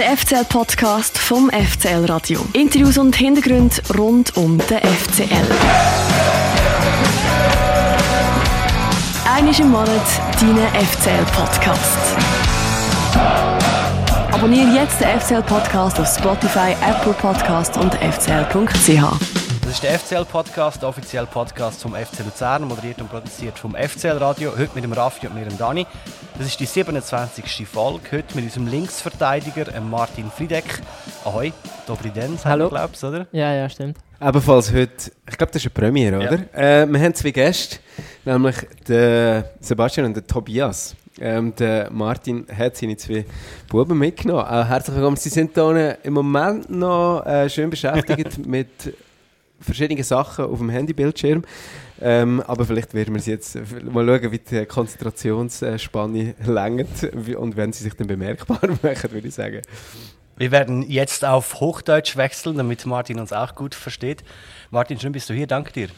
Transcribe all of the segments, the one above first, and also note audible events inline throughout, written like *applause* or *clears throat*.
Der FCL-Podcast vom FCL Radio. Interviews und Hintergründe rund um den FCL. Einmal im Monat dein FCL-Podcast. Abonniere jetzt den FCL-Podcast auf Spotify, Apple Podcast und fcl.ch. Das ist der FCL-Podcast, der offizielle Podcast vom FC Luzern, moderiert und produziert vom FCL-Radio. Heute mit dem Raffi und mir, dem Dani. Das ist die 27. Folge. Heute mit unserem Linksverteidiger Martin Friedeck. Ahoi, Dobri Den, Hallo. glaubst oder? Ja, ja, stimmt. Ebenfalls heute, ich glaube, das ist eine Premiere, oder? Äh, wir haben zwei Gäste, nämlich den Sebastian und den Tobias. Ähm, der Martin hat seine zwei Buben mitgenommen. Äh, herzlich willkommen. Sie sind hier im Moment noch äh, schön beschäftigt *laughs* mit verschiedene Sachen auf dem Handybildschirm. Ähm, aber vielleicht werden wir sie jetzt mal schauen, wie die Konzentrationsspanne längert und wenn sie sich dann bemerkbar *laughs* machen, würde ich sagen. Wir werden jetzt auf Hochdeutsch wechseln, damit Martin uns auch gut versteht. Martin, schön bist du hier. Danke dir.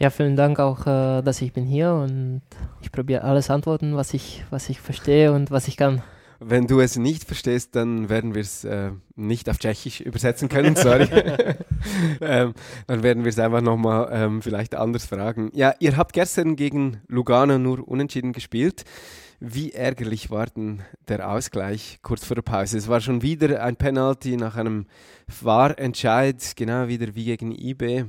Ja, vielen Dank auch, äh, dass ich bin hier und ich probiere alles antworten, was ich, was ich verstehe und was ich kann. Wenn du es nicht verstehst, dann werden wir es äh, nicht auf Tschechisch übersetzen können, sorry. *laughs* *laughs* ähm, dann werden wir es einfach nochmal ähm, vielleicht anders fragen. Ja, ihr habt gestern gegen Lugano nur unentschieden gespielt. Wie ärgerlich war denn der Ausgleich kurz vor der Pause? Es war schon wieder ein Penalty nach einem Wahrentscheid, genau wieder wie gegen IB.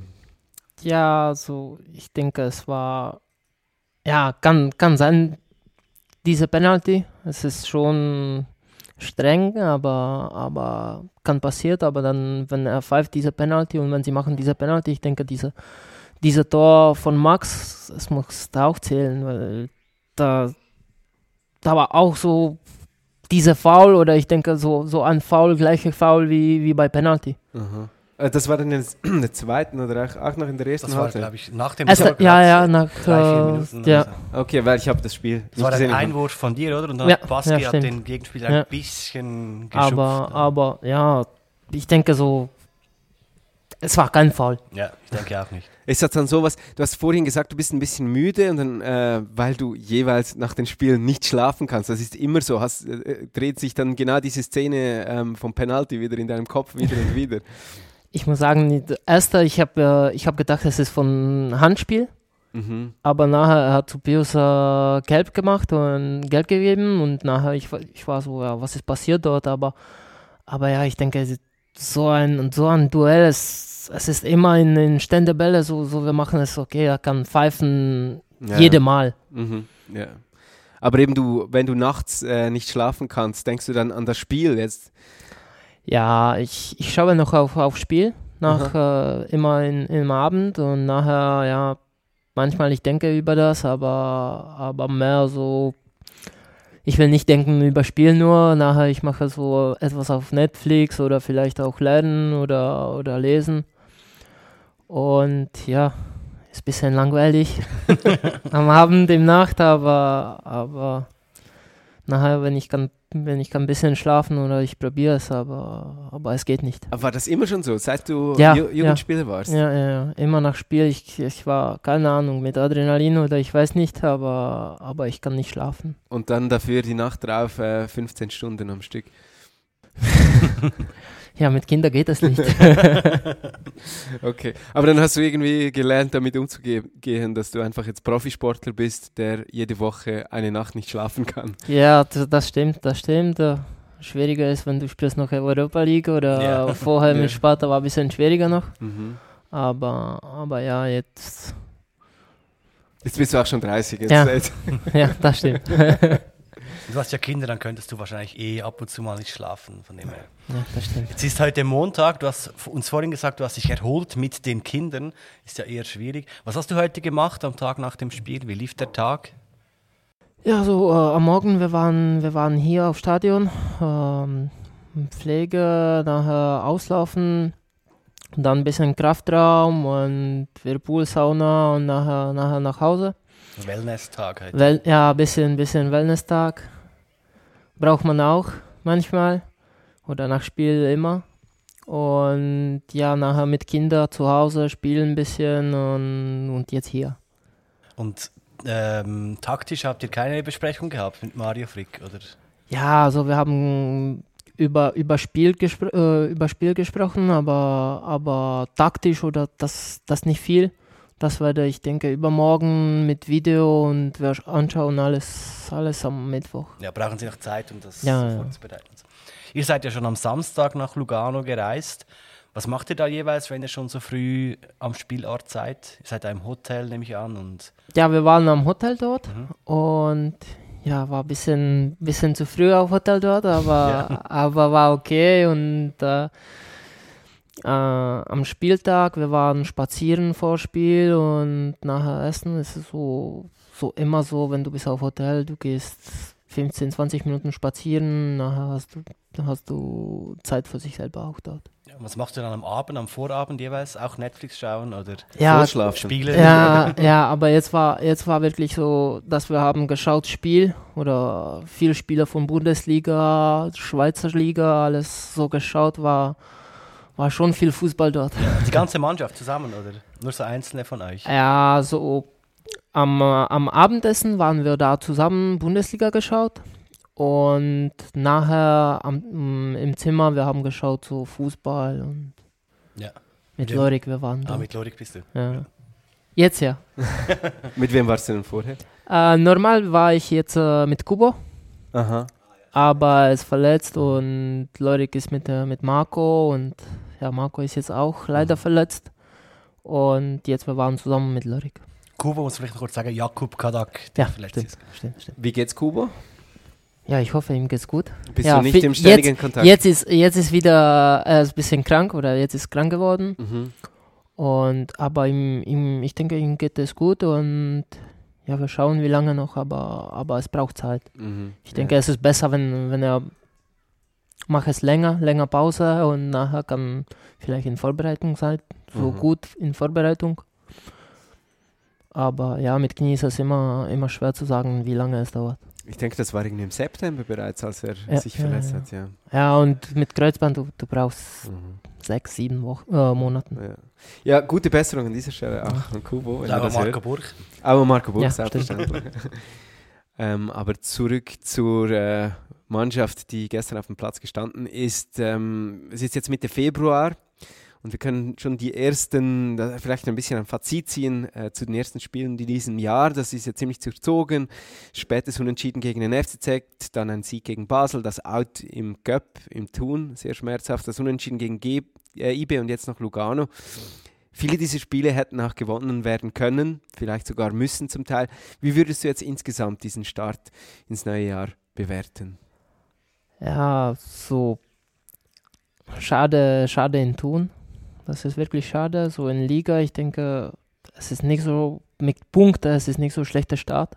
Ja, also ich denke, es war, ja, kann, kann sein, diese Penalty. Es ist schon streng, aber, aber kann passieren. Aber dann, wenn er pfeift diese Penalty und wenn sie machen diese Penalty, ich denke, diese, diese Tor von Max, es muss da auch zählen, weil da, da war auch so diese Foul oder ich denke so, so ein Foul, gleiche Foul wie, wie bei Penalty. Aha. Äh, das war dann in *clears throat* der zweiten oder auch noch in der ersten Das war, glaube ich, nach dem also, Ja, ja, nach drei, vier äh, Minuten. Ja. So. Okay, weil ich habe das Spiel. Das war ein Einwurf von dir, oder? Und dann ja, hat Baski ja, hat den Gegenspieler ja. ein bisschen geschubst. Aber, aber ja, ich denke so, es war kein Fall. Ja, ich denke auch nicht. *laughs* Ist das dann sowas, du hast vorhin gesagt, du bist ein bisschen müde und dann, äh, weil du jeweils nach den Spielen nicht schlafen kannst, das ist immer so, hast, äh, dreht sich dann genau diese Szene ähm, vom Penalty wieder in deinem Kopf wieder und wieder. *laughs* Ich muss sagen, erster, ich habe äh, hab gedacht, es ist von Handspiel. Mhm. Aber nachher hat Tobias äh, gelb gemacht und gelb gegeben und nachher, ich, ich war so, ja, was ist passiert dort? Aber, aber ja, ich denke, so ein, so ein Duell, es, es ist immer in den Ständebälle so, so, wir machen es, okay, er kann pfeifen ja. jede Mal. Mhm. Ja. Aber eben du, wenn du nachts äh, nicht schlafen kannst, denkst du dann an das Spiel jetzt? Ja, ich, ich schaue noch auf, auf Spiel, nach, äh, immer in, im Abend und nachher, ja, manchmal ich denke über das, aber, aber mehr so, ich will nicht denken über Spiel nur, nachher ich mache so etwas auf Netflix oder vielleicht auch lernen oder, oder lesen. Und ja, ist ein bisschen langweilig *laughs* am Abend, im Nacht, aber, aber nachher, wenn ich kann, wenn ich kann ein bisschen schlafen oder ich probiere es, aber, aber es geht nicht. Aber war das immer schon so, seit du ja, Ju Jugendspieler ja. warst? Ja, ja, ja, immer nach Spiel. Ich, ich war, keine Ahnung, mit Adrenalin oder ich weiß nicht, aber, aber ich kann nicht schlafen. Und dann dafür die Nacht drauf äh, 15 Stunden am Stück. *laughs* Ja, mit Kindern geht das nicht. *laughs* okay, aber dann hast du irgendwie gelernt, damit umzugehen, dass du einfach jetzt Profisportler bist, der jede Woche eine Nacht nicht schlafen kann. Ja, das stimmt, das stimmt. Schwieriger ist, wenn du spielst noch Europa League oder ja. *laughs* vorher mit Sparta war ein bisschen schwieriger noch. Mhm. Aber, aber ja, jetzt. Jetzt bist du auch schon 30. Jetzt ja. *laughs* ja, das stimmt. Du hast ja Kinder, dann könntest du wahrscheinlich eh ab und zu mal nicht schlafen. Von dem her. Ja, das stimmt. Jetzt ist heute Montag, du hast uns vorhin gesagt, du hast dich erholt mit den Kindern. Ist ja eher schwierig. Was hast du heute gemacht am Tag nach dem Spiel? Wie lief der Tag? Ja, so äh, am Morgen, wir waren, wir waren hier auf Stadion, ähm, Pflege, nachher auslaufen, dann ein bisschen Kraftraum und Whirlpool-Sauna und nachher, nachher nach Hause. Wellness-Tag heute. Well, ja, ein bisschen, bisschen Wellness-Tag braucht man auch manchmal oder nach Spiel immer. Und ja, nachher mit Kindern zu Hause spielen ein bisschen und, und jetzt hier. Und ähm, taktisch habt ihr keine Besprechung gehabt mit Mario Frick, oder? Ja, also wir haben über, über, Spiel, gespr äh, über Spiel gesprochen, aber, aber taktisch oder das, das nicht viel. Das werde ich denke übermorgen mit Video und wir anschauen alles, alles am Mittwoch. Ja, brauchen Sie noch Zeit, um das Ja, ja. vorzubereiten. Ihr seid ja schon am Samstag nach Lugano gereist. Was macht ihr da jeweils, wenn ihr schon so früh am Spielort seid? Ihr seid da im Hotel, nehme ich an. Und Ja, wir waren am Hotel dort und ja, war ein bisschen, bisschen zu früh auf Hotel dort, aber, *laughs* aber war okay und äh, äh, am Spieltag, wir waren spazieren vor Spiel und nachher essen. Es ist so, so immer so, wenn du bist auf Hotel, du gehst 15, 20 Minuten spazieren, nachher hast du, hast du Zeit für sich selber auch dort. ja, was machst du dann am Abend, am Vorabend jeweils? Auch Netflix schauen oder Ja, Vorschlafen. Spiele? Ja, ja, aber jetzt war, jetzt war wirklich so, dass wir haben geschaut Spiel oder viele Spieler von Bundesliga, Schweizer Liga, alles so geschaut, war, war schon viel Fußball dort. *laughs* Die ganze Mannschaft zusammen oder nur so einzelne von euch? Ja, so am, äh, am Abendessen waren wir da zusammen Bundesliga geschaut und nachher am, m, im Zimmer, wir haben geschaut so Fußball und Ja. mit wem? Lorik, wir waren Ah, da. mit Lorik bist du. Ja. Jetzt ja. *laughs* Mit wem warst du denn vorher? Äh, normal war ich jetzt äh, mit Kubo. Aha. aber er ist verletzt und Lorik ist mit, äh, mit Marco und ja, Marco ist jetzt auch leider verletzt. Und jetzt wir waren zusammen mit Lorik. Kubo muss vielleicht noch kurz sagen, Jakub Kadak, der Ja, verletzt stimmt, ist. stimmt, stimmt. Wie geht's Kubo? Ja, ich hoffe, ihm geht's gut. Bist Ja, du nicht im ständigen Kontakt? Jetzt ist, jetzt ist wieder, er ist ein bisschen krank oder jetzt ist krank geworden. Mhm. Und, aber ihm, ihm, ich denke, ihm geht es gut und ja, wir schauen, wie lange noch, aber, aber es braucht Zeit. Mhm. Ich denke, es ist besser, wenn, wenn er macht es länger, länger Pause und nachher kann vielleicht in Vorbereitung sein, so Mhm. gut in Vorbereitung. Aber ja, mit Knie ist es immer, immer schwer zu sagen, wie lange es dauert. Ich denke, das war irgendwie im September bereits, als er Ja, sich ja, verletzt ja. hat, ja. Ja, und mit Kreuzband, du, du brauchst Mhm. sechs, sieben Wochen, äh, Monaten. Ja. ja, gute Besserung an dieser Stelle auch an Kubo. Aber das Marco hört. Burg. Auch an Marco Burg, Ja, stimmt. selbstverständlich. *laughs* ähm, aber zurück zur äh, Mannschaft, die gestern auf dem Platz gestanden ist. Ähm, es ist jetzt Mitte Februar und wir können schon die ersten, vielleicht ein bisschen ein Fazit ziehen äh, zu den ersten Spielen in diesem Jahr. Das ist ja ziemlich durchzogen. Spätes Unentschieden gegen den FCZ, dann ein Sieg gegen Basel, das Out im Göpp, im Thun, sehr schmerzhaft, das Unentschieden gegen G äh, IB und jetzt noch Lugano. Viele dieser Spiele hätten auch gewonnen werden können, vielleicht sogar müssen zum Teil. Wie würdest du jetzt insgesamt diesen Start ins neue Jahr bewerten? Ja, so schade, schade in Thun. Das ist wirklich schade. So in Liga, ich denke, es ist nicht so mit Punkten, es ist nicht so schlechter Start.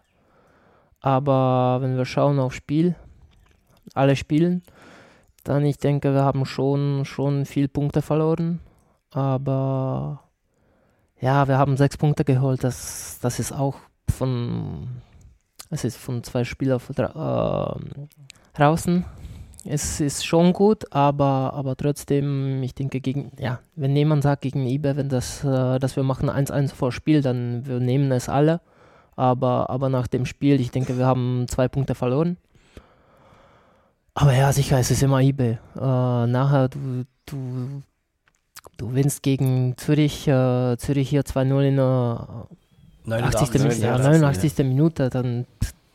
Aber wenn wir schauen auf Spiel, alle spielen, dann ich denke, wir haben schon, schon viel Punkte verloren. Aber ja, wir haben sechs Punkte geholt. Das, das ist auch von, es ist von zwei Spielern ähm, draußen. Es ist schon gut, aber, aber trotzdem, ich denke, gegen, ja, wenn jemand sagt gegen eBay, wenn das, äh, dass wir machen 1-1 vor Spiel, dann wir nehmen es alle. Aber, aber nach dem Spiel, ich denke, wir haben zwei Punkte verloren. Aber ja, sicher, es ist immer eBay. Äh, nachher, du, du, du gewinnst gegen Zürich, äh, Zürich hier 2-0 in der 80. Minute, ja, 89. Minute, dann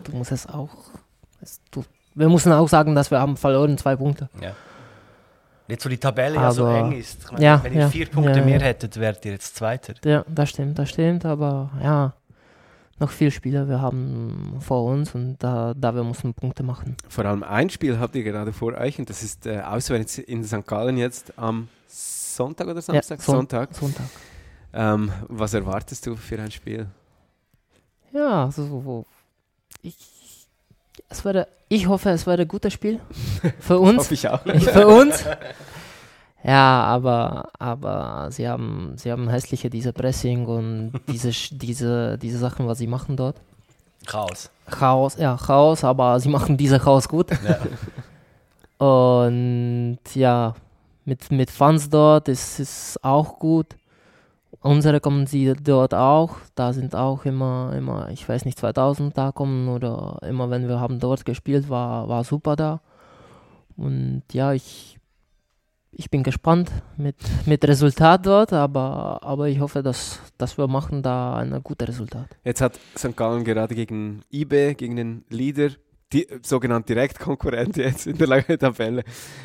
du musst es auch. Es, du, wir müssen auch sagen, dass wir haben verloren zwei Punkte. Ja. Jetzt, wo die Tabelle ja so Aber- eng ist. Ich meine, Ja, wenn ihr ja, vier Punkte ja, mehr hättet, wärt ihr jetzt Zweiter. Ja, das stimmt, das stimmt, aber ja, noch viele Spieler wir haben vor uns und da, da wir müssen Punkte machen. Vor allem ein Spiel habt ihr gerade vor euch und das ist äh, auswärts in St. Gallen jetzt am Sonntag oder Samstag? Son- Sonntag. Sonntag. Ähm, was erwartest du für ein Spiel? Ja, also so, ich, es werde, ich hoffe, es wird ein gutes Spiel *laughs* für uns. Hoffe ich auch. für uns. Ja, aber, aber sie haben, sie haben hässliche diese Pressing und diese, *laughs* diese, diese Sachen, was sie machen dort. Chaos. Chaos, ja, Chaos, aber sie machen diese Chaos gut. Ja. Und ja, mit, mit Fans dort ist es auch gut. Unsere kommen sie dort auch. Da sind auch immer, immer, ich weiß nicht, 2000 da kommen oder immer, wenn wir haben dort gespielt, war, war super da. und ja, ich, ich bin gespannt mit, mit Resultat dort, aber, aber ich hoffe, dass, dass wir machen da ein gutes Resultat. Jetzt hat St. Gallen gerade gegen IB, gegen den Leader, die sogenannte Direktkonkurrent jetzt in der langen Tabelle,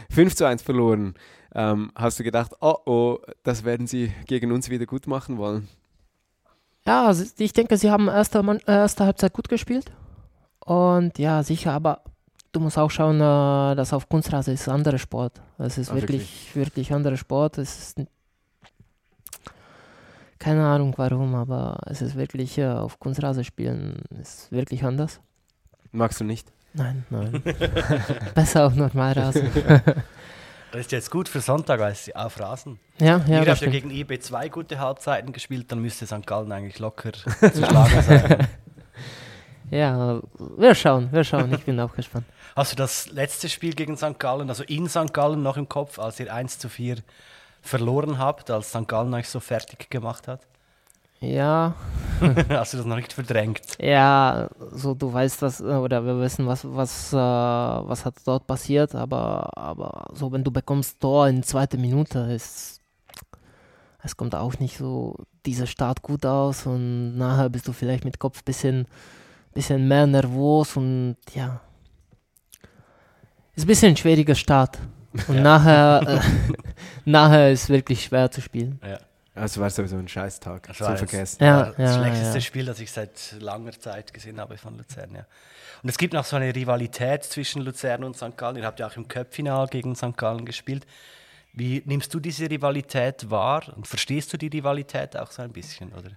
5 zu 1 verloren. Ähm, hast du gedacht, oh oh, das werden sie gegen uns wieder gut machen wollen? Ja, also ich denke, sie haben erste, erste Halbzeit gut gespielt. Und ja, sicher, aber du musst auch schauen, äh, dass auf Kunstrasen ist ein anderer Sport. Es ist Ach, wirklich, wirklich, wirklich anderer Sport. Es ist keine Ahnung warum, aber es ist wirklich äh, auf Kunstrasen spielen ist wirklich anders. Magst du nicht? Nein, nein. *laughs* Besser auf Normalrasen. Das ist jetzt gut für Sonntag als auf Rasen. Ja, ja. Ihr habt ja gegen IB zwei gute Halbzeiten gespielt, dann müsste St. Gallen eigentlich locker *laughs* zu schlagen sein. Ja, wir schauen, wir schauen. Ich bin auch gespannt. Hast du das letzte Spiel gegen St. Gallen, also in St. Gallen noch im Kopf, als ihr 1 zu 4 verloren habt, als St. Gallen euch so fertig gemacht hat? Ja. *laughs* Hast du das noch nicht verdrängt? Ja, so du weißt was, oder wir wissen, was, was, äh, was hat dort passiert, aber, aber so wenn du bekommst Tor in zweiter Minute, ist, es kommt auch nicht so dieser Start gut aus und nachher bist du vielleicht mit Kopf ein bisschen, bisschen mehr nervös und ja. Ist ein bisschen ein schwieriger Start. Und ja. nachher, *laughs* äh, *laughs* nachher ist wirklich schwer zu spielen. Ja. Also war sowieso ein Scheißtag das zu vergessen. Ja, das ja, schlechteste ja. Spiel, das ich seit langer Zeit gesehen habe von Luzern. Ja. Und es gibt noch so eine Rivalität zwischen Luzern und St. Gallen. Ihr habt ja auch im Köpfinal gegen St. Gallen gespielt. Wie nimmst du diese Rivalität wahr und verstehst du die Rivalität auch so ein bisschen, oder?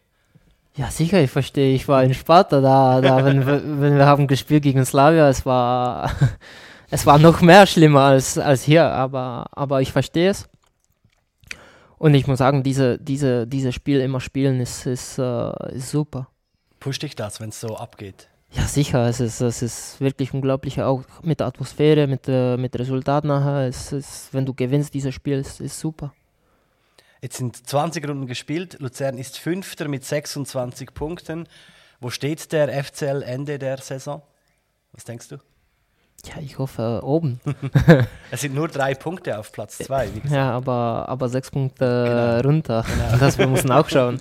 Ja, sicher, ich verstehe. Ich war in Sparta da, da wenn, wir, *laughs* wenn wir haben gespielt gegen Slavia, es war, *laughs* es war noch mehr schlimmer als, als hier, aber, aber ich verstehe es. Und ich muss sagen, diese, diese, dieses Spiel immer spielen ist, ist, äh, ist super. Pusht dich das, wenn es so abgeht? Ja, sicher. Es ist, es ist wirklich unglaublich, auch mit der Atmosphäre, mit, äh, mit Resultat nachher. Es ist, wenn du gewinnst, dieses Spiel ist, ist super. Jetzt sind 20 Runden gespielt. Luzern ist Fünfter mit 26 Punkten. Wo steht der FCL Ende der Saison? Was denkst du? Ja, ich hoffe oben. *laughs* es sind nur drei Punkte auf Platz zwei. Ja, aber, aber sechs Punkte genau. runter. Genau. *laughs* Das wir müssen auch schauen.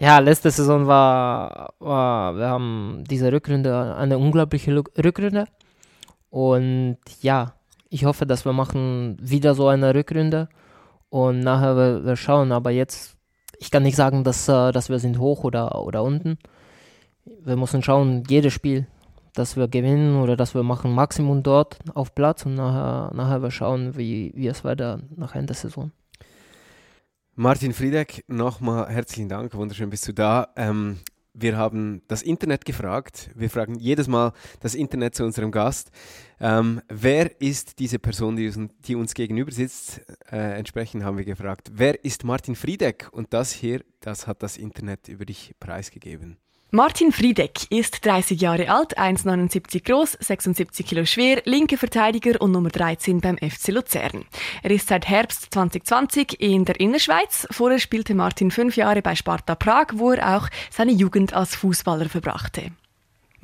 Ja, letzte Saison war, war, wir haben diese Rückrunde, eine unglaubliche Rückrunde. Und ja, ich hoffe, dass wir machen wieder so eine Rückrunde und nachher wir, wir schauen. Aber jetzt, ich kann nicht sagen, dass, äh, dass wir sind hoch oder, oder unten. Wir müssen schauen, jedes Spiel dass wir gewinnen oder dass wir machen Maximum dort auf Platz und nachher, nachher wir schauen, wie, wie es weiter nach Ende der Saison. Martin Friedeck, nochmal herzlichen Dank, wunderschön bist du da. Ähm, wir haben das Internet gefragt. Wir fragen jedes Mal das Internet zu unserem Gast. Ähm, wer ist diese Person, die uns, die uns gegenüber sitzt? Äh, entsprechend haben wir gefragt, wer ist Martin Friedeck? Und das hier, das hat das Internet über dich preisgegeben. Martin Friedeck ist 30 Jahre alt, 1,79 groß, 76 Kilo schwer, linker Verteidiger und Nummer 13 beim FC Luzern. Er ist seit Herbst 2020 in der Innerschweiz. Vorher spielte Martin fünf Jahre bei Sparta Prag, wo er auch seine Jugend als Fußballer verbrachte.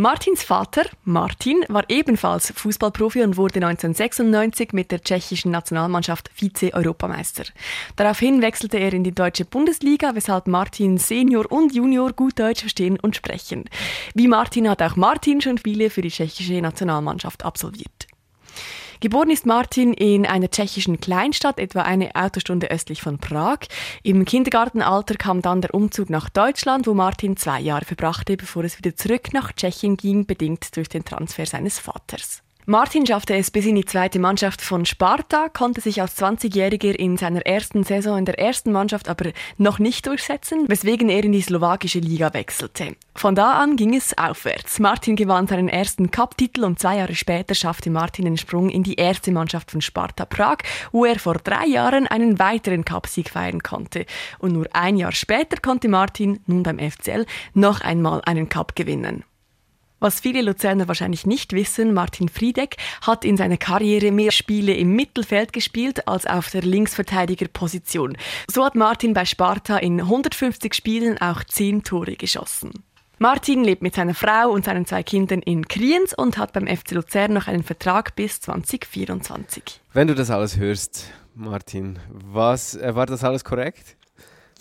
Martins Vater, Martin, war ebenfalls Fußballprofi und wurde 1996 mit der tschechischen Nationalmannschaft Vize-Europameister. Daraufhin wechselte er in die deutsche Bundesliga, weshalb Martin Senior und Junior gut Deutsch verstehen und sprechen. Wie Martin hat auch Martin schon Spiele für die tschechische Nationalmannschaft absolviert. Geboren ist Martin in einer tschechischen Kleinstadt, etwa eine Autostunde östlich von Prag. Im Kindergartenalter kam dann der Umzug nach Deutschland, wo Martin zwei Jahre verbrachte, bevor es wieder zurück nach Tschechien ging, bedingt durch den Transfer seines Vaters. Martin schaffte es bis in die zweite Mannschaft von Sparta, konnte sich als 20-Jähriger in seiner ersten Saison in der ersten Mannschaft aber noch nicht durchsetzen, weswegen er in die slowakische Liga wechselte. Von da an ging es aufwärts. Martin gewann seinen ersten Cup-Titel und zwei Jahre später schaffte Martin den Sprung in die erste Mannschaft von Sparta Prag, wo er vor drei Jahren einen weiteren Cupsieg feiern konnte. Und nur ein Jahr später konnte Martin, nun beim FCL, noch einmal einen Cup gewinnen. Was viele Luzerner wahrscheinlich nicht wissen, Martin Friedeck hat in seiner Karriere mehr Spiele im Mittelfeld gespielt als auf der Linksverteidigerposition. So hat Martin bei Sparta in 150 Spielen auch 10 Tore geschossen. Martin lebt mit seiner Frau und seinen zwei Kindern in Kriens und hat beim FC Luzern noch einen Vertrag bis 2024. Wenn du das alles hörst, Martin, was, äh, war das alles korrekt?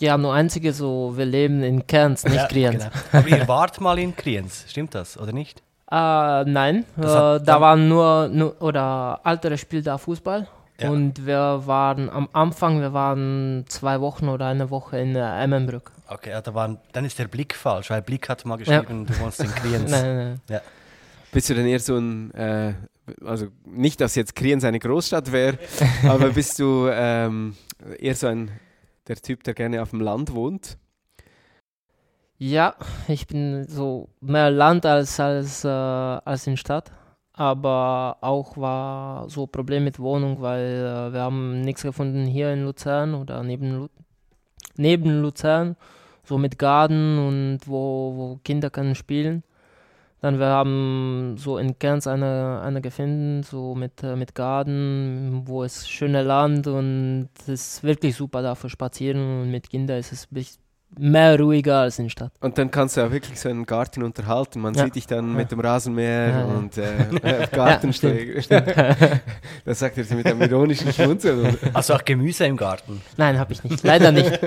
Ja, nur einzige so, wir leben in Kerns, nicht Ja, Kriens. genau. Aber ihr wart mal in Kriens, stimmt das, oder nicht? *laughs* Äh, nein, äh, da waren nur, nur oder ältere spielt da Fußball. Ja. Und wir waren am Anfang, wir waren zwei Wochen oder eine Woche in äh, Emmenbrück. Okay, ja, da waren, dann ist der Blick falsch, weil Blick hat mal geschrieben, du wohnst in Kriens. *laughs* Nein, nein, nein. Bist du denn eher so ein, äh, also nicht, dass jetzt Kriens eine Großstadt wäre, *laughs* aber bist du ähm, eher so ein, der Typ, der gerne auf dem Land wohnt? Ja, ich bin so mehr Land als, als, äh, als in Stadt. Aber auch war so ein Problem mit Wohnung, weil äh, wir haben nichts gefunden hier in Luzern oder neben, Lu neben Luzern, so mit Garten und wo, wo Kinder können spielen. Dann wir haben so in Kerns eine, eine gefunden, so mit, äh, mit Garten, wo es schöne Land und es ist wirklich super da für Spazieren und mit Kindern ist es mehr ruhiger als in der Stadt. Und dann kannst du auch wirklich so einen Garten unterhalten. Man Ja. sieht dich dann Ja. mit dem Rasenmäher Ja, ja. und äh, *laughs* Gartenschläger. *laughs* das sagt er mit einem ironischen Schmunzeln. Also auch Gemüse im Garten. Nein, habe ich nicht. Leider nicht.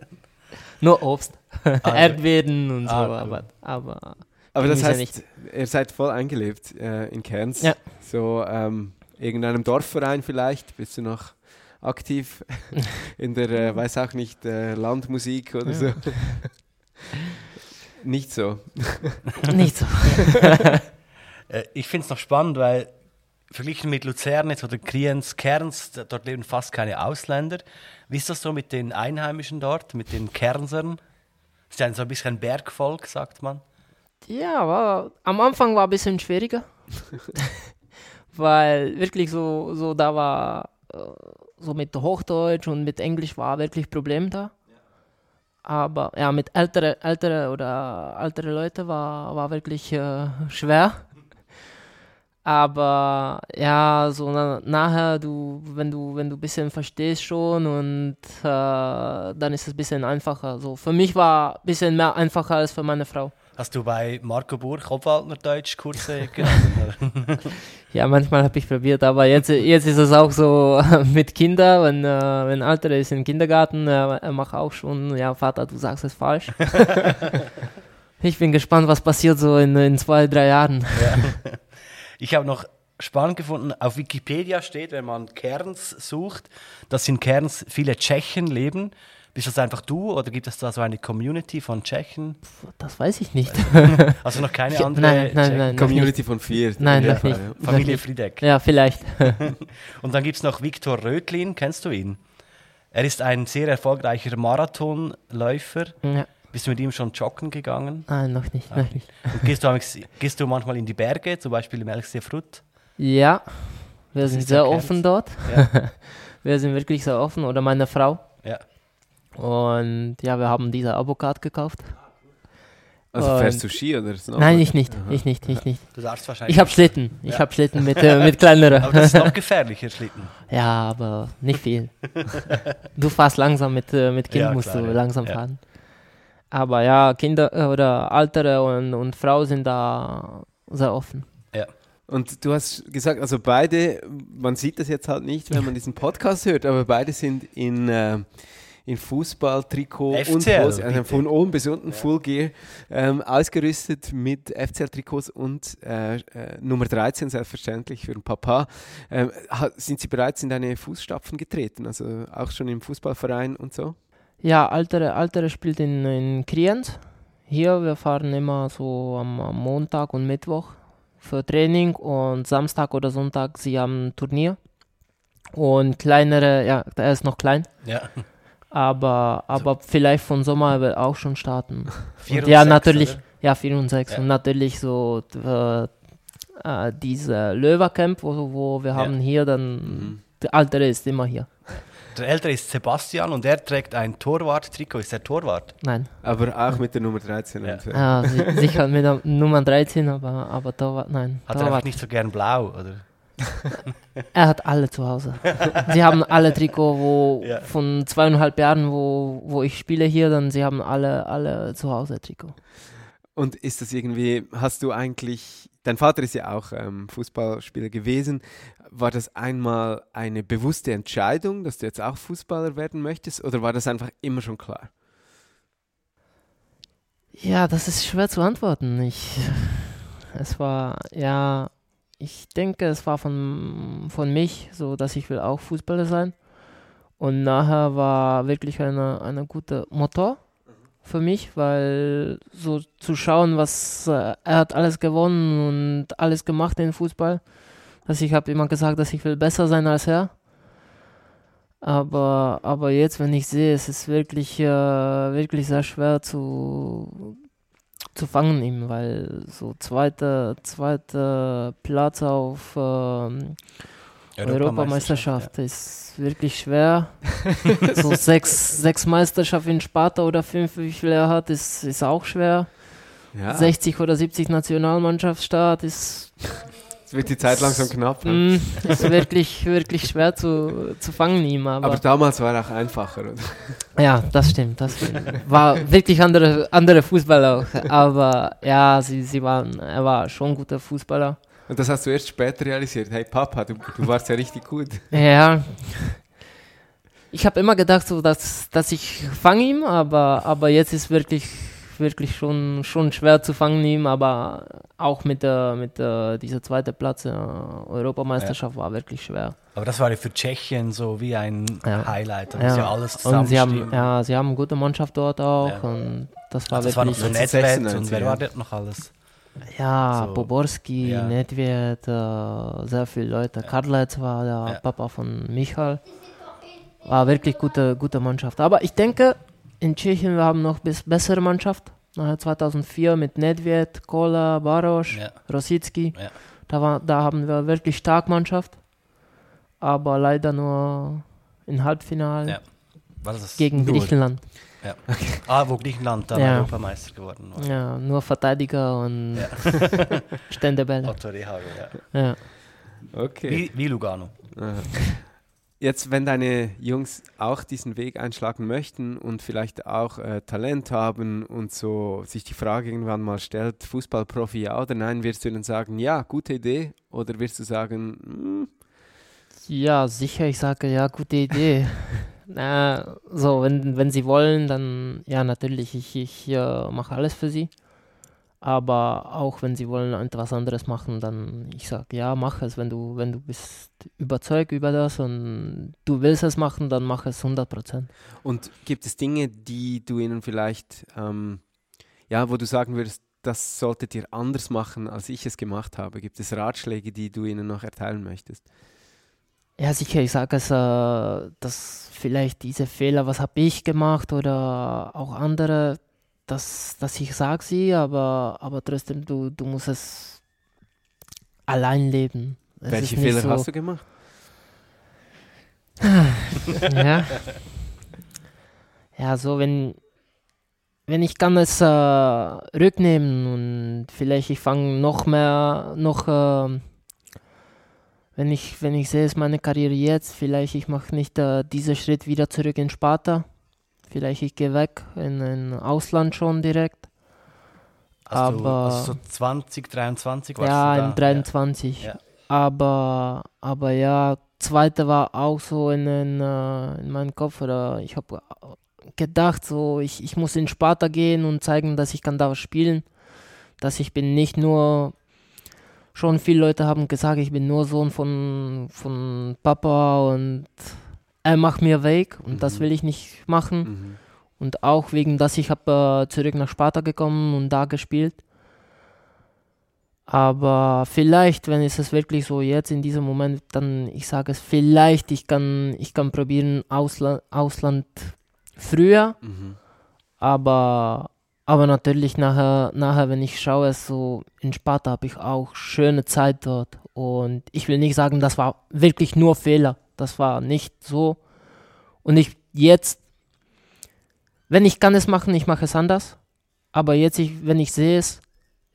*laughs* Nur Obst. Erdbeeren und so, Ah, cool. aber, aber Aber das heißt, ihr seid voll eingelebt äh, in Cairns. Ja. So ähm, irgendeinem Dorfverein vielleicht? Bist du noch aktiv *laughs* in der, äh, weiß auch nicht, äh, Landmusik oder Ja. so? nicht so. *laughs* nicht so. *laughs* Äh, ich finde es noch spannend, weil verglichen mit Luzern jetzt oder Kriens, Kerns, dort leben fast keine Ausländer. Wie ist das so mit den Einheimischen dort, mit den Kernsern? Ist ja so ein bisschen ein Bergvolk, sagt man. Ja, war, am Anfang war ein bisschen schwieriger. *laughs* Weil wirklich so, so da war, äh, so mit Hochdeutsch und mit Englisch war wirklich Problem da. Aber ja, mit ältere, ältere oder ältere Leute war, war wirklich äh, schwer. Aber ja, so na, nachher, du, wenn du, wenn du ein bisschen verstehst schon und äh, dann ist es ein bisschen einfacher. So, für mich war ein bisschen mehr einfacher als für meine Frau. Hast du bei Marco Burg Obwaldner Deutschkurse *laughs* genommen? Ja, manchmal habe ich probiert, aber jetzt, jetzt ist es auch so *laughs* mit Kindern, wenn, äh, wenn Alter ist im Kindergarten, äh, er macht auch schon, ja Vater, du sagst es falsch. *laughs* ich bin gespannt, was passiert so in, in zwei, drei Jahren. Ich habe noch spannend gefunden, auf Wikipedia steht, wenn man Kerns sucht, dass in Kerns viele Tschechen leben. Bist das einfach du oder gibt es da so eine Community von Tschechen? Das weiß ich nicht. *laughs* Also noch keine andere nein, nein, nein. Community von vier. Nein, Ja, noch nicht. *laughs* Familie. Friedeck. Ja, vielleicht. *laughs* Und dann gibt es noch Viktor Rötlin, kennst du ihn? Er ist ein sehr erfolgreicher Marathonläufer. ja. Bist du mit ihm schon joggen gegangen? Nein, noch nicht, noch nicht. Und gehst, du, gehst du manchmal in die Berge, zum Beispiel im Elchseefrut? Ja, wir sind ist ja sehr offen dort. Ja. Wir sind wirklich sehr offen, oder meine Frau. Ja. Und ja, wir haben diese Abocard gekauft. Also fährst Und- du Ski oder so? Nein, ich nicht, ich nicht, ich nicht. Du darfst wahrscheinlich. Ich habe Schlitten. Ich Ja. habe Schlitten mit, äh, mit *laughs* kleineren. Aber das ist noch gefährlicher, Schlitten. Ja, aber nicht viel. Du fährst langsam mit, äh, mit Kind, Ja, musst klar, du ja. langsam Ja. fahren. Aber ja, Kinder äh, oder Altere und, und Frau sind da sehr offen. Und du hast gesagt, also beide, man sieht das jetzt halt nicht, wenn man diesen Podcast hört, aber beide sind in, äh, in Fußballtrikot und FCL, Hose, also bitte. von oben bis unten Full Gear, ähm, ausgerüstet mit FCL-Trikots und äh, äh, Nummer 13 selbstverständlich für den Papa. Ähm, sind Sie bereits in deine Fußstapfen getreten, also auch schon im Fußballverein und so? Ja, Altere, Altere spielt in, in Kriens. Hier, wir fahren immer so am, am Montag und Mittwoch für Training und Samstag oder Sonntag, sie haben ein Turnier. Und kleinere, ja, er ist noch klein, Ja. Aber, aber vielleicht von Sommer wird auch schon starten. Vier Und und ja, sechs, natürlich, oder? ja, 4 und 6. Ja. Und natürlich so äh, äh, diese Löwercamp, wo, wo wir Ja. haben hier, dann Mhm. der Altere ist immer hier. Der Ältere ist Sebastian und er trägt ein Torwart-Trikot. Ist der Torwart? Nein, Aber auch mit der Nummer 13. Ja. Ja, si- sicher mit der Nummer 13, aber, aber Torwart, nein. Hat er einfach Torwart. nicht so gern blau, oder? *laughs* Er hat alle zu Hause. sie haben alle Trikot, wo *laughs* Ja. von zweieinhalb Jahren, wo, wo ich spiele hier, dann sie haben alle, alle zu Hause Trikot. Und ist das irgendwie, hast du eigentlich, dein Vater ist ja auch ähm, Fußballspieler gewesen, war das einmal eine bewusste Entscheidung, dass du jetzt auch Fußballer werden möchtest oder war das einfach immer schon klar? Ja, das ist schwer zu antworten. Ich, es war, ja, ich denke, es war von, von mich so, dass ich will auch Fußballer sein. Und nachher war wirklich eine, eine gute Motor für mich, weil so zu schauen, was äh, er hat alles gewonnen und alles gemacht in Fußball. Also ich habe immer gesagt, dass ich will besser sein als er. Aber, aber jetzt, wenn ich sehe, es ist wirklich, äh, wirklich sehr schwer zu, zu fangen ihm, weil so zweiter zweite Platz auf ähm, Europameisterschaft ja. ist wirklich schwer. *laughs* so sechs, sechs Meisterschaften in Sparta oder fünf, wie viel er hat, ist, ist auch schwer. Ja. 60 oder 70 Nationalmannschaftsstart ist. Es wird die Zeit langsam knapp. Ne? Mm, ist wirklich, wirklich schwer zu, zu fangen ihm. Aber, aber damals war er auch einfacher, oder? Ja, das stimmt. Das war wirklich andere, andere Fußballer auch. Aber ja, sie, sie waren, er war schon ein guter Fußballer. Und das hast du erst später realisiert. Hey Papa, du, du warst ja richtig gut. Ja. Ich habe immer gedacht, so, dass, dass ich fange ihm, aber, aber jetzt ist wirklich wirklich schon, schon schwer zu fangen ihm, aber auch mit der, mit der dieser zweite Platz der Europameisterschaft ja. war wirklich schwer. Aber das war ja für Tschechien so wie ein ja. Highlight. Ja. ja alles und sie haben, ja, sie haben eine gute Mannschaft dort auch ja. und das war also wirklich. Das war noch so Nedved und wer war dort noch alles? Ja, so. Boborski, ja. Nedved, äh, sehr viele Leute. Ja. Karlitz war der Papa von Michael. War wirklich gute, gute Mannschaft. Aber ich denke, in Tschechien wir haben noch bis bessere Mannschaft. Nachher 2004 mit Nedved, Kola, Baroš, ja. Rosicki. Ja. Da, war, da haben wir wirklich stark Mannschaft. Aber leider nur im Halbfinale ja. gegen nur. Griechenland. Ja. Okay. Ah, wo Griechenland dann ja. Europameister geworden war. Ja, nur Verteidiger und ja. *laughs* Ständebälle. Otto Rehagel, ja. ja. Okay. Wie, wie Lugano. Jetzt, wenn deine Jungs auch diesen Weg einschlagen möchten und vielleicht auch äh, Talent haben und so sich die Frage irgendwann mal stellt, Fußballprofi ja oder nein, wirst du ihnen sagen, ja, gute Idee? Oder wirst du sagen, hm? Ja, sicher, ich sage ja, gute Idee. *laughs* Na, so, wenn, wenn sie wollen, dann ja, natürlich, ich, ich äh, mache alles für sie. Aber auch wenn sie wollen etwas anderes machen, dann ich sage, ja, mach es. Wenn du, wenn du bist überzeugt über das und du willst es machen, dann mach es 100 Prozent. Und gibt es Dinge, die du ihnen vielleicht, ähm, ja, wo du sagen würdest, das solltet ihr anders machen, als ich es gemacht habe? Gibt es Ratschläge, die du ihnen noch erteilen möchtest? Ja, sicher. Ich sage es, äh, dass vielleicht diese Fehler, was habe ich gemacht oder auch andere, dass, dass ich sage sie, aber, aber trotzdem, du, du musst es allein leben. Es Welche Fehler so hast du gemacht? *laughs* ja. Ja, so wenn, wenn ich kann es äh, rücknehmen und vielleicht ich fange noch mehr, noch, äh, wenn ich, wenn ich sehe, es meine Karriere jetzt, vielleicht ich mache nicht äh, diesen Schritt wieder zurück in Sparta, Vielleicht ich gehe weg in ein Ausland schon direkt. Also, aber also so 20, 23 warst ja, du da? in 23. Ja. Aber, aber ja, zweite war auch so in, in, äh, in meinem Kopf. Oder ich habe gedacht, so ich, ich muss in Sparta gehen und zeigen, dass ich kann da spielen. Dass ich bin nicht nur schon viele Leute haben gesagt, ich bin nur Sohn von, von Papa und er macht mir weg und mhm. das will ich nicht machen. Mhm. Und auch wegen, dass ich habe äh, zurück nach Sparta gekommen und da gespielt. Aber vielleicht, wenn es ist wirklich so jetzt in diesem Moment, dann ich sage es vielleicht, ich kann, ich kann probieren Ausland, Ausland früher. Mhm. Aber, aber natürlich nachher, nachher, wenn ich schaue, so in Sparta habe ich auch schöne Zeit dort. Und ich will nicht sagen, das war wirklich nur Fehler das war nicht so. Und ich jetzt, wenn ich kann es machen, ich mache es anders. Aber jetzt, ich, wenn ich sehe es,